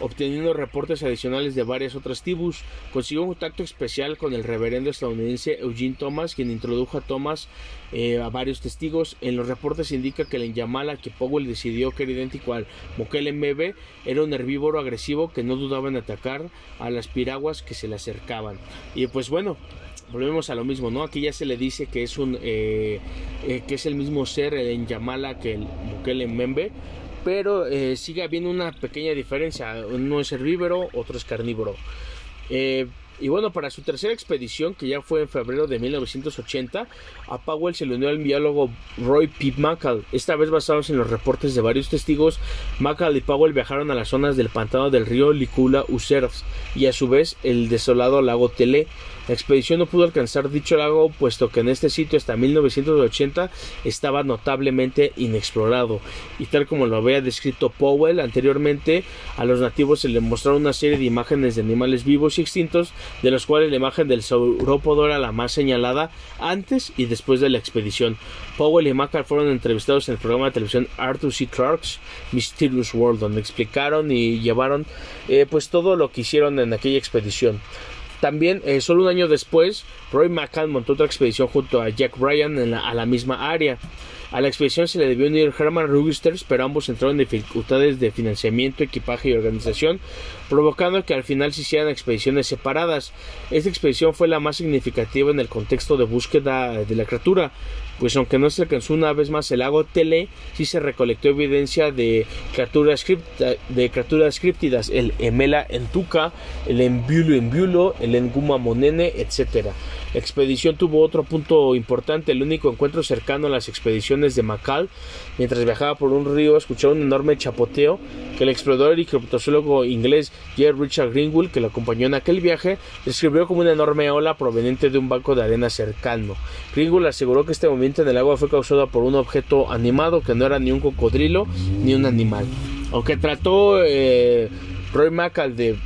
obteniendo reportes adicionales de varias otras tribus. Consiguió un contacto especial con el reverendo estadounidense Eugene Thomas, quien introdujo a Thomas eh, a varios testigos. En los reportes indica que el Yamala que Powell decidió que era idéntico al Mokele Mebe era un herbívoro agresivo que no dudaba en atacar a las piraguas que se le acercaban. Y pues bueno, volvemos a lo mismo, ¿no? Aquí ya se le dice que es un eh, eh, que es el mismo ser en Yamala que el Bukele Membe, pero eh, sigue habiendo una pequeña diferencia. Uno es herbívoro, otro es carnívoro. Eh, y bueno, para su tercera expedición, que ya fue en febrero de 1980, a Powell se le unió el biólogo Roy P. McCall. Esta vez basados en los reportes de varios testigos, McCall y Powell viajaron a las zonas del pantano del río Licula Userves y a su vez el desolado lago Tele. La expedición no pudo alcanzar dicho lago puesto que en este sitio hasta 1980 estaba notablemente inexplorado y tal como lo había descrito Powell anteriormente a los nativos se les mostraron una serie de imágenes de animales vivos y extintos de los cuales la imagen del saurópodo era la más señalada antes y después de la expedición. Powell y Macar fueron entrevistados en el programa de televisión Arthur C. Clarke's Mysterious World, donde explicaron y llevaron eh, pues todo lo que hicieron en aquella expedición. También, eh, solo un año después, Roy McCann montó otra expedición junto a Jack Bryan a la misma área. A la expedición se le debió unir Herman Rugisters, pero ambos entraron en dificultades de financiamiento, equipaje y organización, provocando que al final se hicieran expediciones separadas. Esta expedición fue la más significativa en el contexto de búsqueda de la criatura, pues aunque no se alcanzó una vez más el lago Tele, sí se recolectó evidencia de criaturas, de criaturas críptidas, el Emela entuca, el Embulo embulo, el Enguma monene, etc. Expedición tuvo otro punto importante, el único encuentro cercano a las expediciones de Macal. Mientras viajaba por un río, escuchó un enorme chapoteo que el explorador y criptozoólogo inglés J. Richard Greenwood, que lo acompañó en aquel viaje, describió como una enorme ola proveniente de un banco de arena cercano. Greenwood aseguró que este movimiento en el agua fue causado por un objeto animado que no era ni un cocodrilo ni un animal. Aunque trató eh, Roy Macal de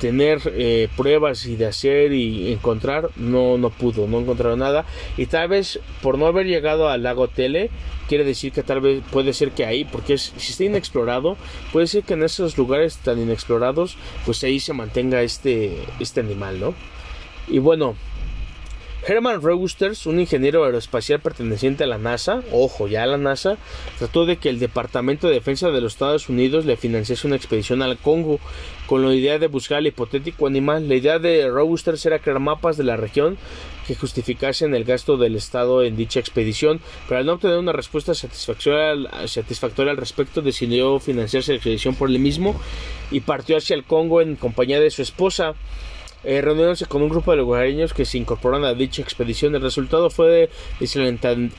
tener eh, pruebas y de hacer y encontrar no no pudo no encontraron nada. Y tal vez por no haber llegado al lago Tele quiere decir que tal vez puede ser que ahí porque si está inexplorado puede ser que en esos lugares tan inexplorados pues ahí se mantenga este este animal no y bueno Herman Reusters, un ingeniero aeroespacial perteneciente a la NASA, ojo ya a la NASA, trató de que el Departamento de Defensa de los Estados Unidos le financiase una expedición al Congo con la idea de buscar el hipotético animal. La idea de Reusters era crear mapas de la región que justificasen el gasto del Estado en dicha expedición, pero al no obtener una respuesta satisfactoria, satisfactoria al respecto, decidió financiarse la expedición por él mismo y partió hacia el Congo en compañía de su esposa eh, reuniéndose con un grupo de lugareños que se incorporaron a dicha expedición. El resultado fue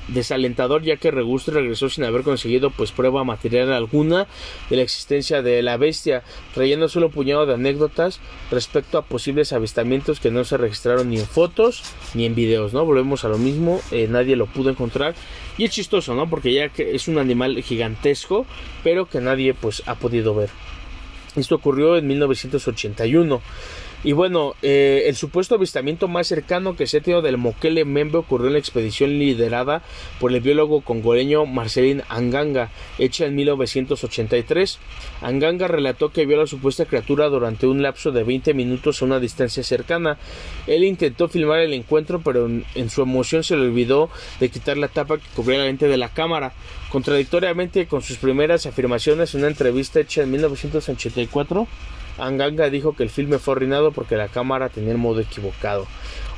desalentador ya que Regusto regresó sin haber conseguido pues prueba material alguna de la existencia de la bestia, trayendo solo un puñado de anécdotas respecto a posibles avistamientos que no se registraron ni en fotos ni en videos, ¿no? Volvemos a lo mismo, eh, nadie lo pudo encontrar y es chistoso, ¿no? Porque ya que es un animal gigantesco, pero que nadie pues ha podido ver. Esto ocurrió en 1981. Y bueno, eh, el supuesto avistamiento más cercano que se ha tenido del Moquele Membe ocurrió en la expedición liderada por el biólogo congoleño Marcelín Anganga, hecha en 1983. Anganga relató que vio la supuesta criatura durante un lapso de 20 minutos a una distancia cercana. Él intentó filmar el encuentro, pero en, en su emoción se le olvidó de quitar la tapa que cubría la lente de la cámara. Contradictoriamente con sus primeras afirmaciones en una entrevista hecha en 1984, Anganga dijo que el filme fue arruinado porque la cámara tenía el modo equivocado.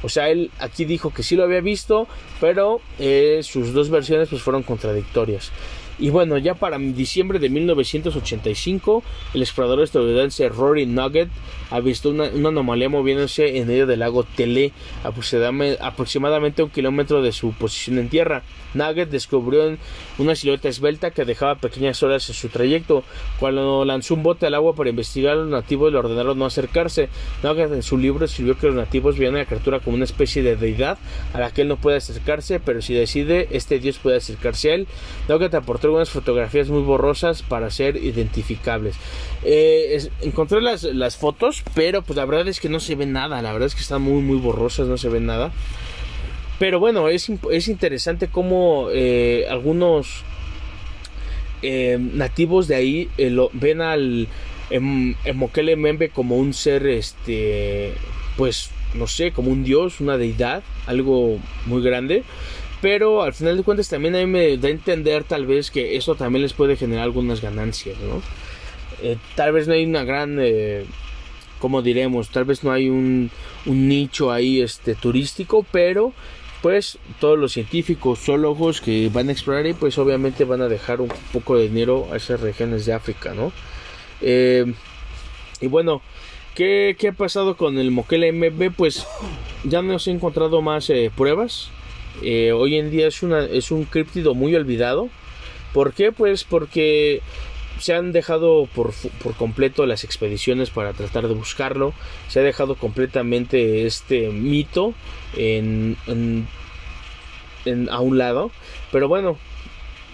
O sea, él aquí dijo que sí lo había visto, pero eh, sus dos versiones pues fueron contradictorias. Y bueno, ya para diciembre de 1985, el explorador estadounidense Rory Nugget ha visto una, anomalía moviéndose en medio del lago Tele, aproximadamente un kilómetro de su posición en tierra. Nugget descubrió una silueta esbelta que dejaba pequeñas olas en su trayecto. Cuando lanzó un bote al agua para investigar, los nativos le ordenaron no acercarse. Nugget en su libro escribió que los nativos veían a la criatura como una especie de deidad a la que él no puede acercarse, pero si decide, este dios puede acercarse a él. Nugget aportó algunas fotografías muy borrosas para ser identificables. Eh, encontré las, fotos, pero pues la verdad es que no se ve nada. La verdad es que están muy, muy borrosas, no se ve nada. Pero bueno, es, es interesante cómo eh, algunos eh, nativos de ahí ven al em, Mokele Membe como un ser, este, pues, no sé, como un dios, una deidad, algo muy grande pero al final de cuentas también a mí me da a entender tal vez que eso también les puede generar algunas ganancias, ¿no? Eh, tal vez no hay una gran, eh, diremos, tal vez no hay un, nicho ahí este, turístico, pero pues todos los científicos, zoólogos que van a explorar ahí, pues obviamente van a dejar un poco de dinero a esas regiones de África, ¿no? Eh, y bueno, ¿Qué, ¿Qué, ha pasado con el Moquel MB? Pues ya no se han encontrado más eh, pruebas. Eh, hoy en día es, una, es un críptido muy olvidado. ¿Por qué? Pues porque se han dejado por, por, completo las expediciones para tratar de buscarlo. Se ha dejado completamente este mito en, en, a un lado. Pero bueno,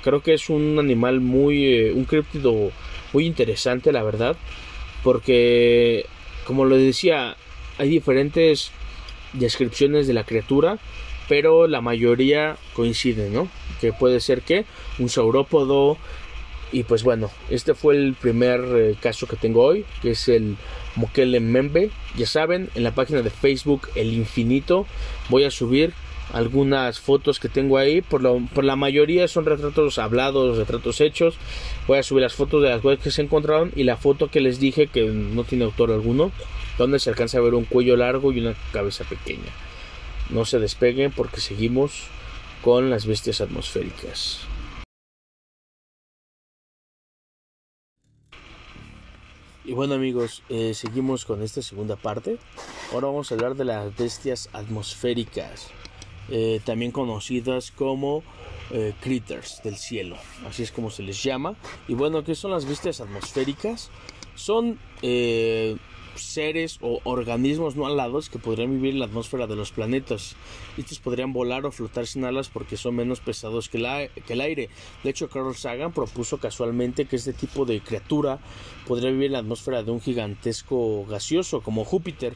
creo que es un animal muy, eh, un críptido muy interesante, la verdad. Porque, como lo decía, hay diferentes descripciones de la criatura, pero la mayoría coinciden, ¿no? Que puede ser que un saurópodo. Y pues bueno, este fue el primer eh, caso que tengo hoy, que es el Mokele Membe. Ya saben, en la página de Facebook El Infinito voy a subir algunas fotos que tengo ahí. Por, lo, por la mayoría son retratos hablados, retratos hechos. Voy a subir las fotos de las webs que se encontraron y la foto que les dije que no tiene autor alguno, donde se alcanza a ver un cuello largo y una cabeza pequeña. No se despeguen porque seguimos con las bestias atmosféricas. Y bueno amigos, eh, seguimos con esta segunda parte. Ahora vamos a hablar de las bestias atmosféricas, eh, también conocidas como eh, critters del cielo, así es como se les llama. Y bueno, ¿qué son las bestias atmosféricas? Son eh, seres o organismos no alados que podrían vivir en la atmósfera de los planetas. Estos podrían volar o flotar sin alas porque son menos pesados que, la, que el aire. De hecho, Carl Sagan propuso casualmente que este tipo de criatura podría vivir en la atmósfera de un gigantesco gaseoso como Júpiter.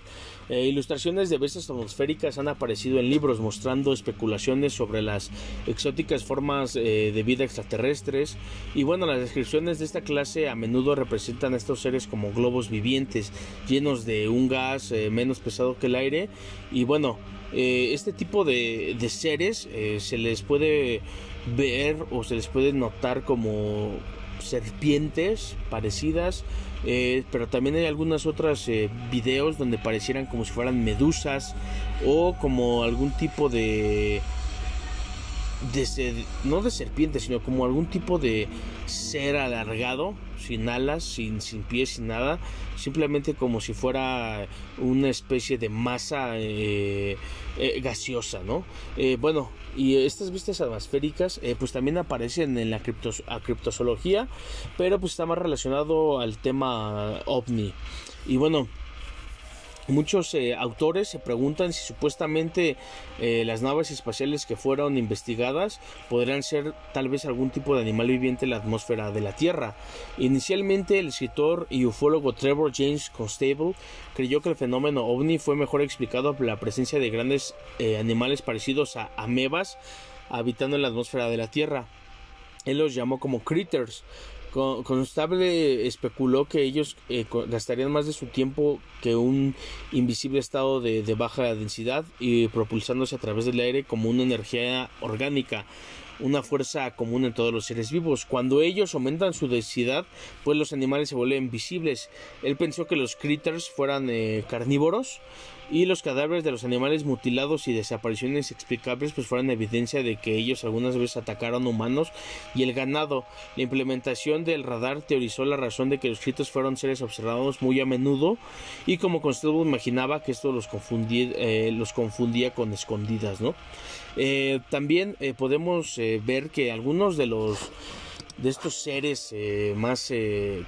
Eh, ilustraciones de bestias atmosféricas han aparecido en libros mostrando especulaciones sobre las exóticas formas eh, de vida extraterrestres y bueno, las descripciones de esta clase a menudo representan a estos seres como globos vivientes llenos de un gas eh, menos pesado que el aire y bueno, este tipo de seres se les puede ver o se les puede notar como serpientes parecidas eh, pero también hay algunas otras eh, videos donde parecieran como si fueran medusas o como algún tipo de, no de serpiente sino como algún tipo de ser alargado sin alas sin, sin pies sin nada simplemente como si fuera una especie de masa eh, gaseosa no bueno y estas vistas atmosféricas eh, pues también aparecen en la criptos criptozoología, pero pues está más relacionado al tema ovni. Y bueno, Muchos eh, autores se preguntan si supuestamente eh, las naves espaciales que fueron investigadas podrían ser tal vez algún tipo de animal viviente en la atmósfera de la Tierra. Inicialmente el escritor y ufólogo Trevor James Constable creyó que el fenómeno ovni fue mejor explicado por la presencia de grandes eh, animales parecidos a amebas habitando en la atmósfera de la Tierra. Él los llamó como critters, Constable especuló que ellos eh, gastarían más de su tiempo que un invisible estado de, baja densidad y propulsándose a través del aire como una energía orgánica, una fuerza común en todos los seres vivos. Cuando ellos aumentan su densidad, pues los animales se vuelven visibles. Él pensó que los critters fueran eh, carnívoros y los cadáveres de los animales mutilados y desapariciones explicables pues fueron evidencia de que ellos algunas veces atacaron humanos y el ganado. La implementación del radar teorizó la razón de que los gritos fueron seres observados muy a menudo y como Constable imaginaba que esto los confundía, eh, los confundía con escondidas, ¿no? Eh, también eh, podemos ver que algunos de los de estos seres más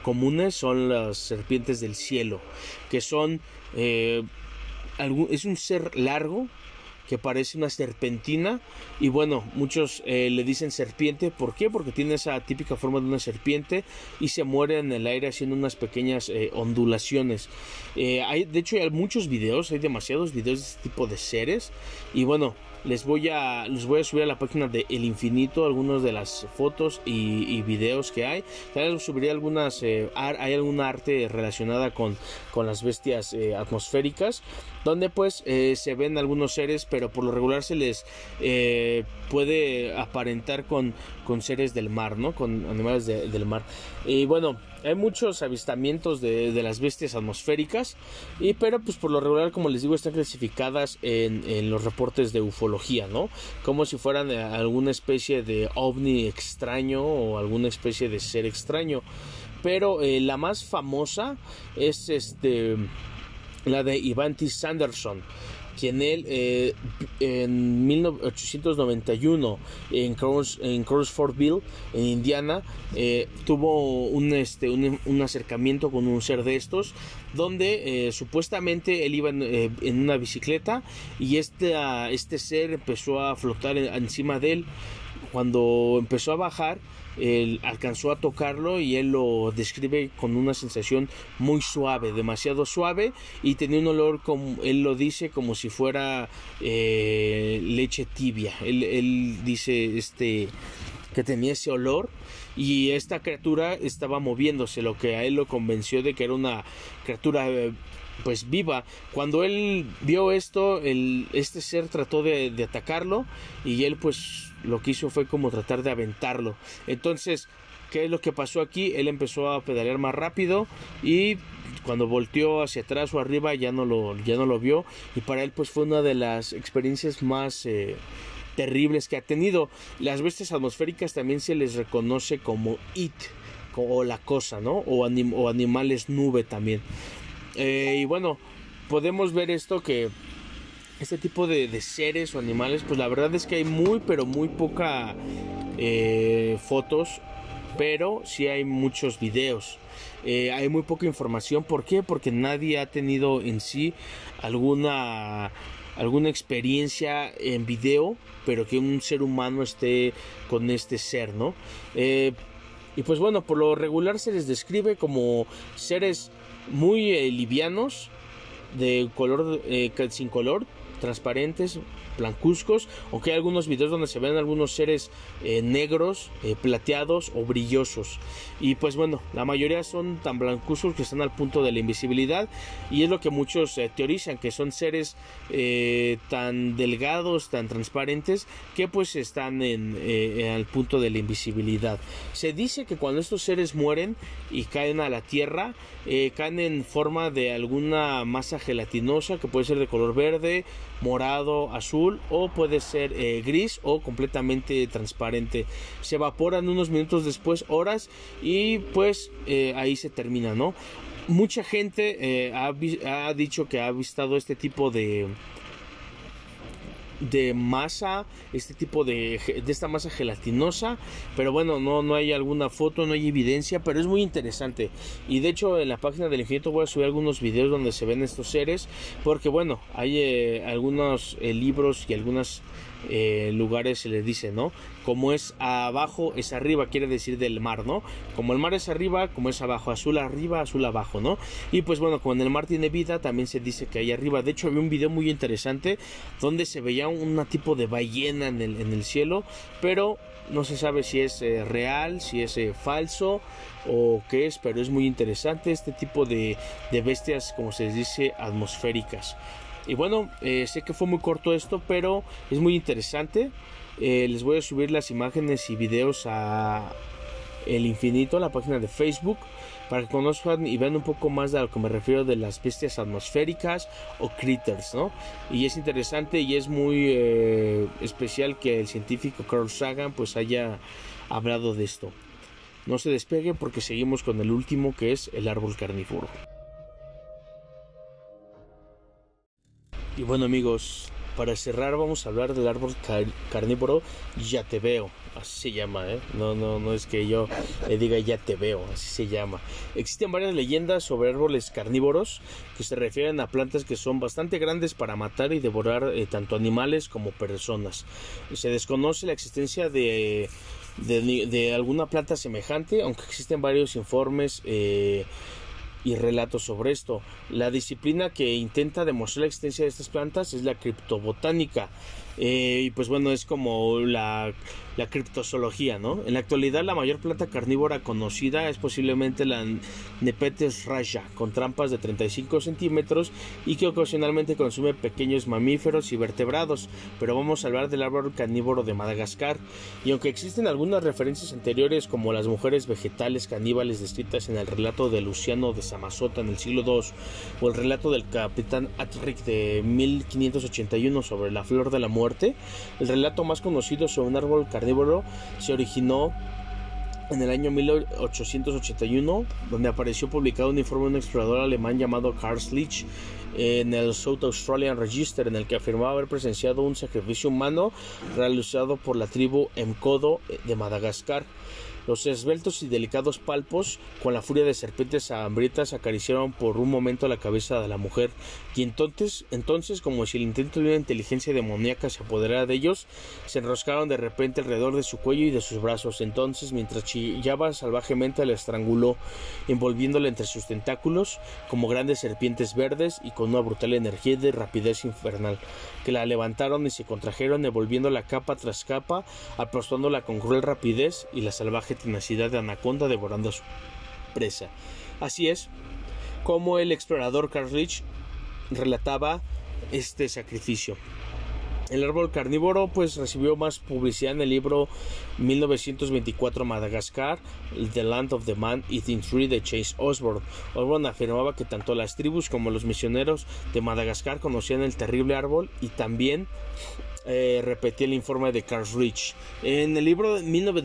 comunes son las serpientes del cielo, que son es un ser largo que parece una serpentina y bueno muchos eh, le dicen serpiente ¿por qué? porque tiene esa típica forma de una serpiente y se muere en el aire haciendo unas pequeñas eh, ondulaciones eh, hay, de hecho hay muchos videos hay demasiados videos de este tipo de seres y bueno les voy a les voy a subir a la página de El Infinito algunas de las fotos y, videos que hay también subiré algunas hay alguna arte relacionada con, con las bestias atmosféricas donde pues se ven algunos seres pero por lo regular se les eh, puede aparentar con, con, seres del mar, ¿no? Con animales del mar. Y bueno, hay muchos avistamientos de, las bestias atmosféricas, y, pero pues por lo regular, como les digo, están clasificadas en, los reportes de ufología, ¿no? Como si fueran eh, alguna especie de ovni extraño o alguna especie de ser extraño. Pero eh, la más famosa es este la de Ivanti Sanderson quien él eh, en 1891 en, Cross, en Crossfordville, en Indiana, eh, tuvo un, este, un, acercamiento con un ser de estos, donde eh, supuestamente él iba en, una bicicleta y este, este ser empezó a flotar encima de él. Cuando empezó a bajar, él alcanzó a tocarlo y él lo describe con una sensación muy suave, demasiado suave y tenía un olor como él lo dice como si fuera eh, leche tibia. Él, dice este que tenía ese olor y esta criatura estaba moviéndose, lo que a él lo convenció de que era una criatura eh, pues viva. Cuando él vio esto, este ser trató de, de, atacarlo y él pues lo que hizo fue como tratar de aventarlo. Entonces, ¿qué es lo que pasó aquí? Él empezó a pedalear más rápido y cuando volteó hacia atrás o arriba ya no lo, ya no lo vio y para él pues fue una de las experiencias más... Eh, terribles que ha tenido. Las bestias atmosféricas también se les reconoce como it o la cosa, ¿no? O, animales nube también. Eh, y bueno, podemos ver esto que este tipo de, seres o animales, pues la verdad es que hay muy, pero muy poca eh, fotos, pero sí hay muchos videos. Eh, hay muy poca información. ¿Por qué? Porque nadie ha tenido en sí alguna alguna experiencia en video, pero que un ser humano esté con este ser, ¿no? y pues bueno, por lo regular se les describe como seres muy eh, livianos, de color eh, sin color, transparentes, blancuzcos, aunque hay algunos videos donde se ven algunos seres eh, negros, eh, plateados o brillosos. Y pues bueno, la mayoría son tan blancuzcos que están al punto de la invisibilidad y es lo que muchos eh, teorizan, que son seres tan delgados, tan transparentes, que pues están en, al punto de la invisibilidad. Se dice que cuando estos seres mueren y caen a la tierra, caen en forma de alguna masa gelatinosa que puede ser de color verde, morado, azul o puede ser eh, gris o completamente transparente. Se evaporan unos minutos después, horas y pues eh, ahí se termina, ¿no? Mucha gente eh, ha, ha dicho que ha visto este tipo de de masa, este tipo de, de, esta masa gelatinosa, pero bueno, no, no hay alguna foto, no hay evidencia, pero es muy interesante. Y de hecho en la página del infinito voy a subir algunos videos donde se ven estos seres, porque bueno, hay eh, algunos eh, libros y algunas eh, lugares se les dice, ¿no? Como es abajo, es arriba, quiere decir del mar, ¿no? Como el mar es arriba, como es abajo, azul arriba, azul abajo, ¿no? Y pues bueno, en el mar tiene vida, también se dice que ahí arriba. De hecho, había un video muy interesante donde se veía un tipo de ballena en el, en el cielo, pero no se sabe si es eh, real, si es eh, falso o qué es, pero es muy interesante este tipo de, de bestias, como se les dice, atmosféricas. Y bueno, eh, sé que fue muy corto esto, pero es muy interesante. Eh, les voy a subir las imágenes y videos a El Infinito, la página de Facebook, para que conozcan y vean un poco más de lo que me refiero de las bestias atmosféricas o critters, ¿no? Y es interesante y es muy eh, especial que el científico Carl Sagan pues haya hablado de esto. No se despegue porque seguimos con el último que es el árbol carnívoro. Y bueno amigos, para cerrar vamos a hablar del árbol carnívoro Ya te veo, así se llama, ¿eh? No, no, no es que yo le diga ya te veo, así se llama. Existen varias leyendas sobre árboles carnívoros que se refieren a plantas que son bastante grandes para matar y devorar eh, tanto animales como personas. Se desconoce la existencia de, de, alguna planta semejante, aunque existen varios informes. Eh, y relatos sobre esto. La disciplina que intenta demostrar la existencia de estas plantas es la criptobotánica. Eh, y pues bueno, es como la la criptozoología, ¿no? En la actualidad la mayor planta carnívora conocida es posiblemente la Nepetes raya, con trampas de 35 centímetros y que ocasionalmente consume pequeños mamíferos y vertebrados, pero vamos a hablar del árbol carnívoro de Madagascar, y aunque existen algunas referencias anteriores como las mujeres vegetales caníbales descritas en el relato de Luciano de Samazota en el siglo II, o el relato del capitán Atrick de 1581 sobre la flor de la muerte, el relato más conocido sobre un árbol carnívoro se originó en el año 1881, donde apareció publicado un informe de un explorador alemán llamado Carl Schlich en el South Australian Register, en el que afirmaba haber presenciado un sacrificio humano realizado por la tribu Mkodo de Madagascar. Los esbeltos y delicados palpos, con la furia de serpientes hambrientas, acariciaron por un momento la cabeza de la mujer, y entonces, entonces como si el intento de una inteligencia demoníaca se apoderara de ellos, se enroscaron de repente alrededor de su cuello y de sus brazos. Entonces, mientras chillaba salvajemente, la estranguló, envolviéndola entre sus tentáculos como grandes serpientes verdes y con una brutal energía y rapidez infernal, que la levantaron y se contrajeron, envolviendo capa tras capa, aplastándola con cruel rapidez y la salvaje tenacidad de anaconda devorando a su presa. Así es como el explorador Carl Rich relataba este sacrificio. El árbol carnívoro pues recibió más publicidad en el libro 1924 Madagascar, The Land of the Man Eating Tree de Chase Osborne. Osborne afirmaba que tanto las tribus como los misioneros de Madagascar conocían el terrible árbol y también eh, el informe de Carl Rich. En el libro de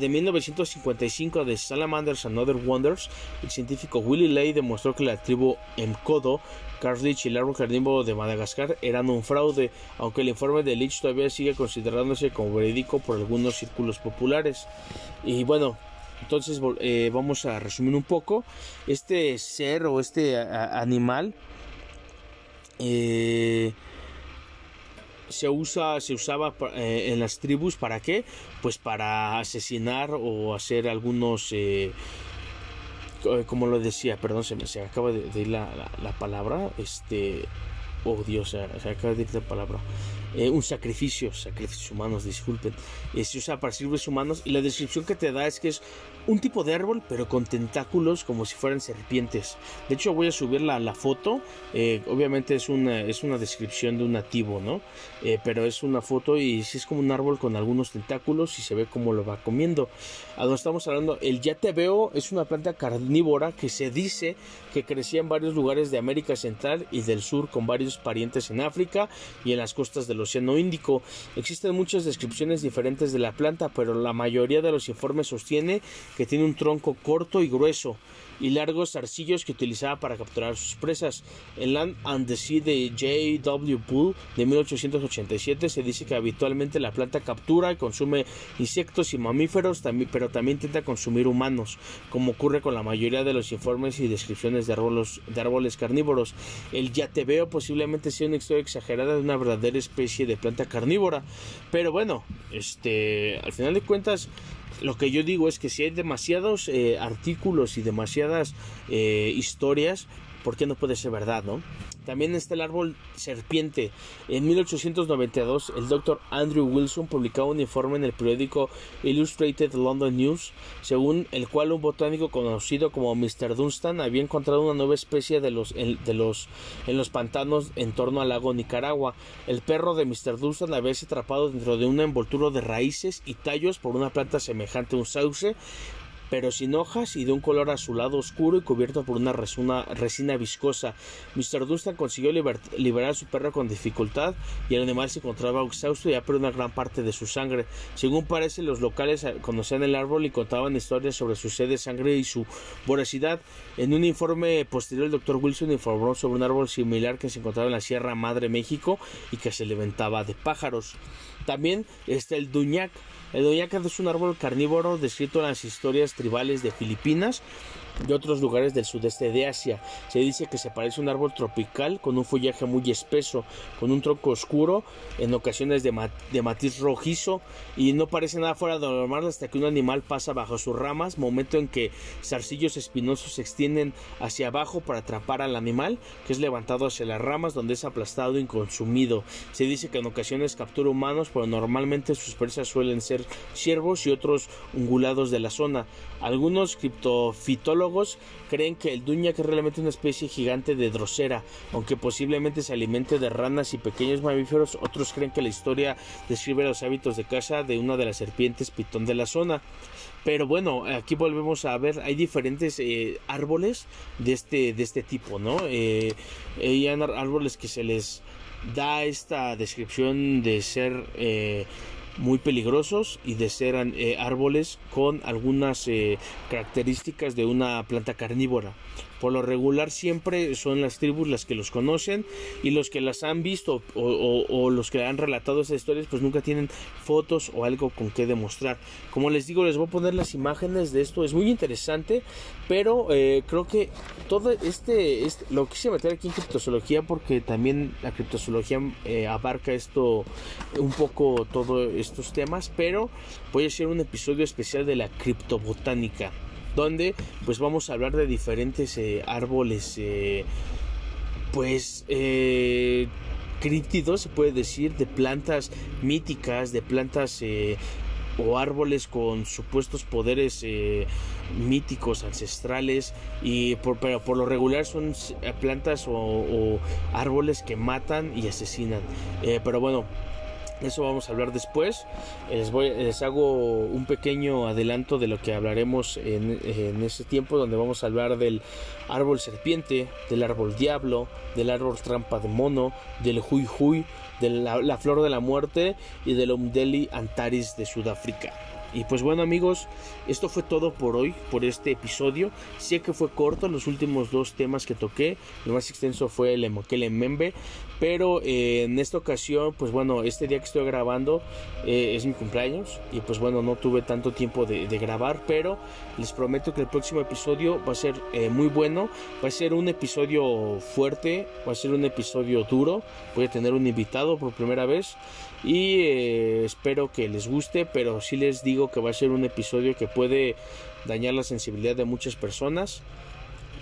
1955 de Salamanders and Other Wonders, el científico Willie Lay demostró que la tribu Mkodo, Carl Rich y el árbol carnívoro de Madagascar eran un fraude, aunque el informe de Leach todavía sigue considerándose como verídico por algunos círculos populares. Y bueno, entonces eh, vamos a resumir un poco. Este ser o este animal eh, se usa se usaba eh, en las tribus para qué pues para asesinar o hacer algunos eh, como lo decía perdón se me acaba de, ir la, la, palabra este oh Dios se, acaba de ir la palabra eh, un sacrificio, sacrificios humanos, disculpen, se usa para servicios humanos y la descripción que te da es que es un tipo de árbol pero con tentáculos como si fueran serpientes. De hecho voy a subir la, la foto, eh, obviamente es una, es una descripción de un nativo, ¿no? Eh, pero es una foto y si es como un árbol con algunos tentáculos y se ve cómo lo va comiendo. A donde estamos hablando, el ya te veo es una planta carnívora que se dice que crecía en varios lugares de América Central y del Sur con varios parientes en África y en las costas del Océano Índico. Existen muchas descripciones diferentes de la planta, pero la mayoría de los informes sostiene tiene un tronco corto y grueso y largos zarcillos que utilizaba para capturar sus presas. En Land and the Sea de J.W. Poole de 1887 se dice que habitualmente la planta captura y consume insectos y mamíferos, pero también intenta consumir humanos, como ocurre con la mayoría de los informes y descripciones de árboles, de árboles carnívoros. El yatebeo posiblemente sea una historia exagerada de una verdadera especie de planta carnívora, pero bueno, este, al final de cuentas, lo que yo digo es que si hay demasiados eh, artículos y demasiadas eh, historias, ¿por qué no puede ser verdad, no? También está el árbol serpiente. En 1892, el doctor Andrew Wilson publicó un informe en el periódico Illustrated London News, según el cual un botánico conocido como Mr. Dunstan había encontrado una nueva especie de los, de los, en los pantanos en torno al lago Nicaragua. El perro de Mr. Dunstan había sido atrapado dentro de un envoltura de raíces y tallos por una planta semejante a un sauce pero sin hojas y de un color azulado oscuro y cubierto por una resina, viscosa. Mr. Dunstan consiguió liberar a su perro con dificultad y el animal se encontraba exhausto y ya perdido una gran parte de su sangre. Según parece, los locales conocían el árbol y contaban historias sobre su sed de sangre y su voracidad. En un informe posterior, el doctor Wilson informó sobre un árbol similar que se encontraba en la Sierra Madre, México, y que se levantaba de pájaros. También está el duñac. El duñac es un árbol carnívoro descrito en las historias tribales de Filipinas de otros lugares del sudeste de Asia. Se dice que se parece a un árbol tropical con un follaje muy espeso, con un tronco oscuro, en ocasiones de, matiz rojizo y no parece nada fuera de lo normal hasta que un animal pasa bajo sus ramas, momento en que zarcillos espinosos se extienden hacia abajo para atrapar al animal, que es levantado hacia las ramas donde es aplastado y consumido. Se dice que en ocasiones captura humanos, pero normalmente sus presas suelen ser ciervos y otros ungulados de la zona. Algunos criptofitólogos creen que el duñac es realmente una especie gigante de drosera, aunque posiblemente se alimente de ranas y pequeños mamíferos. Otros creen que la historia describe los hábitos de caza de una de las serpientes pitón de la zona. Pero bueno, aquí volvemos a ver, hay diferentes eh, árboles de este, de este tipo, ¿no? Eh, hay árboles que se les da esta descripción de ser eh, muy peligrosos y de ser eh, árboles con algunas eh, características de una planta carnívora. Por lo regular siempre son las tribus las que los conocen y los que las han visto o, los que han relatado esas historias pues nunca tienen fotos o algo con que demostrar. Como les digo les voy a poner las imágenes de esto, es muy interesante, pero eh, creo que todo este, este, lo quise meter aquí en criptozoología porque también la criptozoología eh, abarca esto un poco todos estos temas, pero voy a hacer un episodio especial de la criptobotánica donde pues vamos a hablar de diferentes eh, árboles eh, pues eh, críptidos se puede decir de plantas míticas de plantas o árboles con supuestos poderes míticos ancestrales y por, pero por lo regular son plantas o, árboles que matan y asesinan. Pero bueno eso vamos a hablar después. Les, voy, les hago un pequeño adelanto de lo que hablaremos en, ese tiempo, donde vamos a hablar del árbol serpiente, del árbol diablo, del árbol trampa de mono, del huy huy, de la, la flor de la muerte y del Omdeli Antares de Sudáfrica. Y pues bueno amigos, esto fue todo por hoy, por este episodio. Sé que fue corto los últimos dos temas que toqué. Lo más extenso fue el Emokele Membe. Pero eh, en esta ocasión, pues bueno, este día que estoy grabando eh, es mi cumpleaños. Y pues bueno, no tuve tanto tiempo de, grabar. Pero les prometo que el próximo episodio va a ser eh, muy bueno. Va a ser un episodio fuerte. Va a ser un episodio duro. Voy a tener un invitado por primera vez. Y espero que les guste. Pero sí les digo que va a ser un episodio que puede dañar la sensibilidad de muchas personas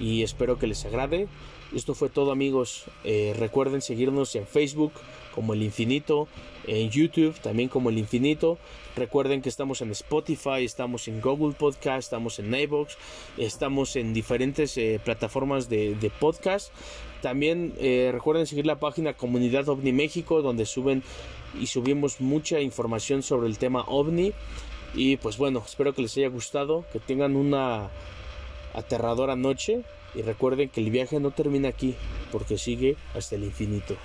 y espero que les agrade. Esto fue todo amigos. Eh, recuerden seguirnos en Facebook como El Infinito, en YouTube también como El Infinito. Recuerden que estamos en Spotify, estamos en Google Podcast, estamos en iVoox, estamos en diferentes eh, plataformas de, podcast. También eh, recuerden seguir la página Comunidad OVNI México donde suben y subimos mucha información sobre el tema OVNI. Y pues bueno, espero que les haya gustado, que tengan una aterradora noche y recuerden que el viaje no termina aquí, porque sigue hasta el infinito.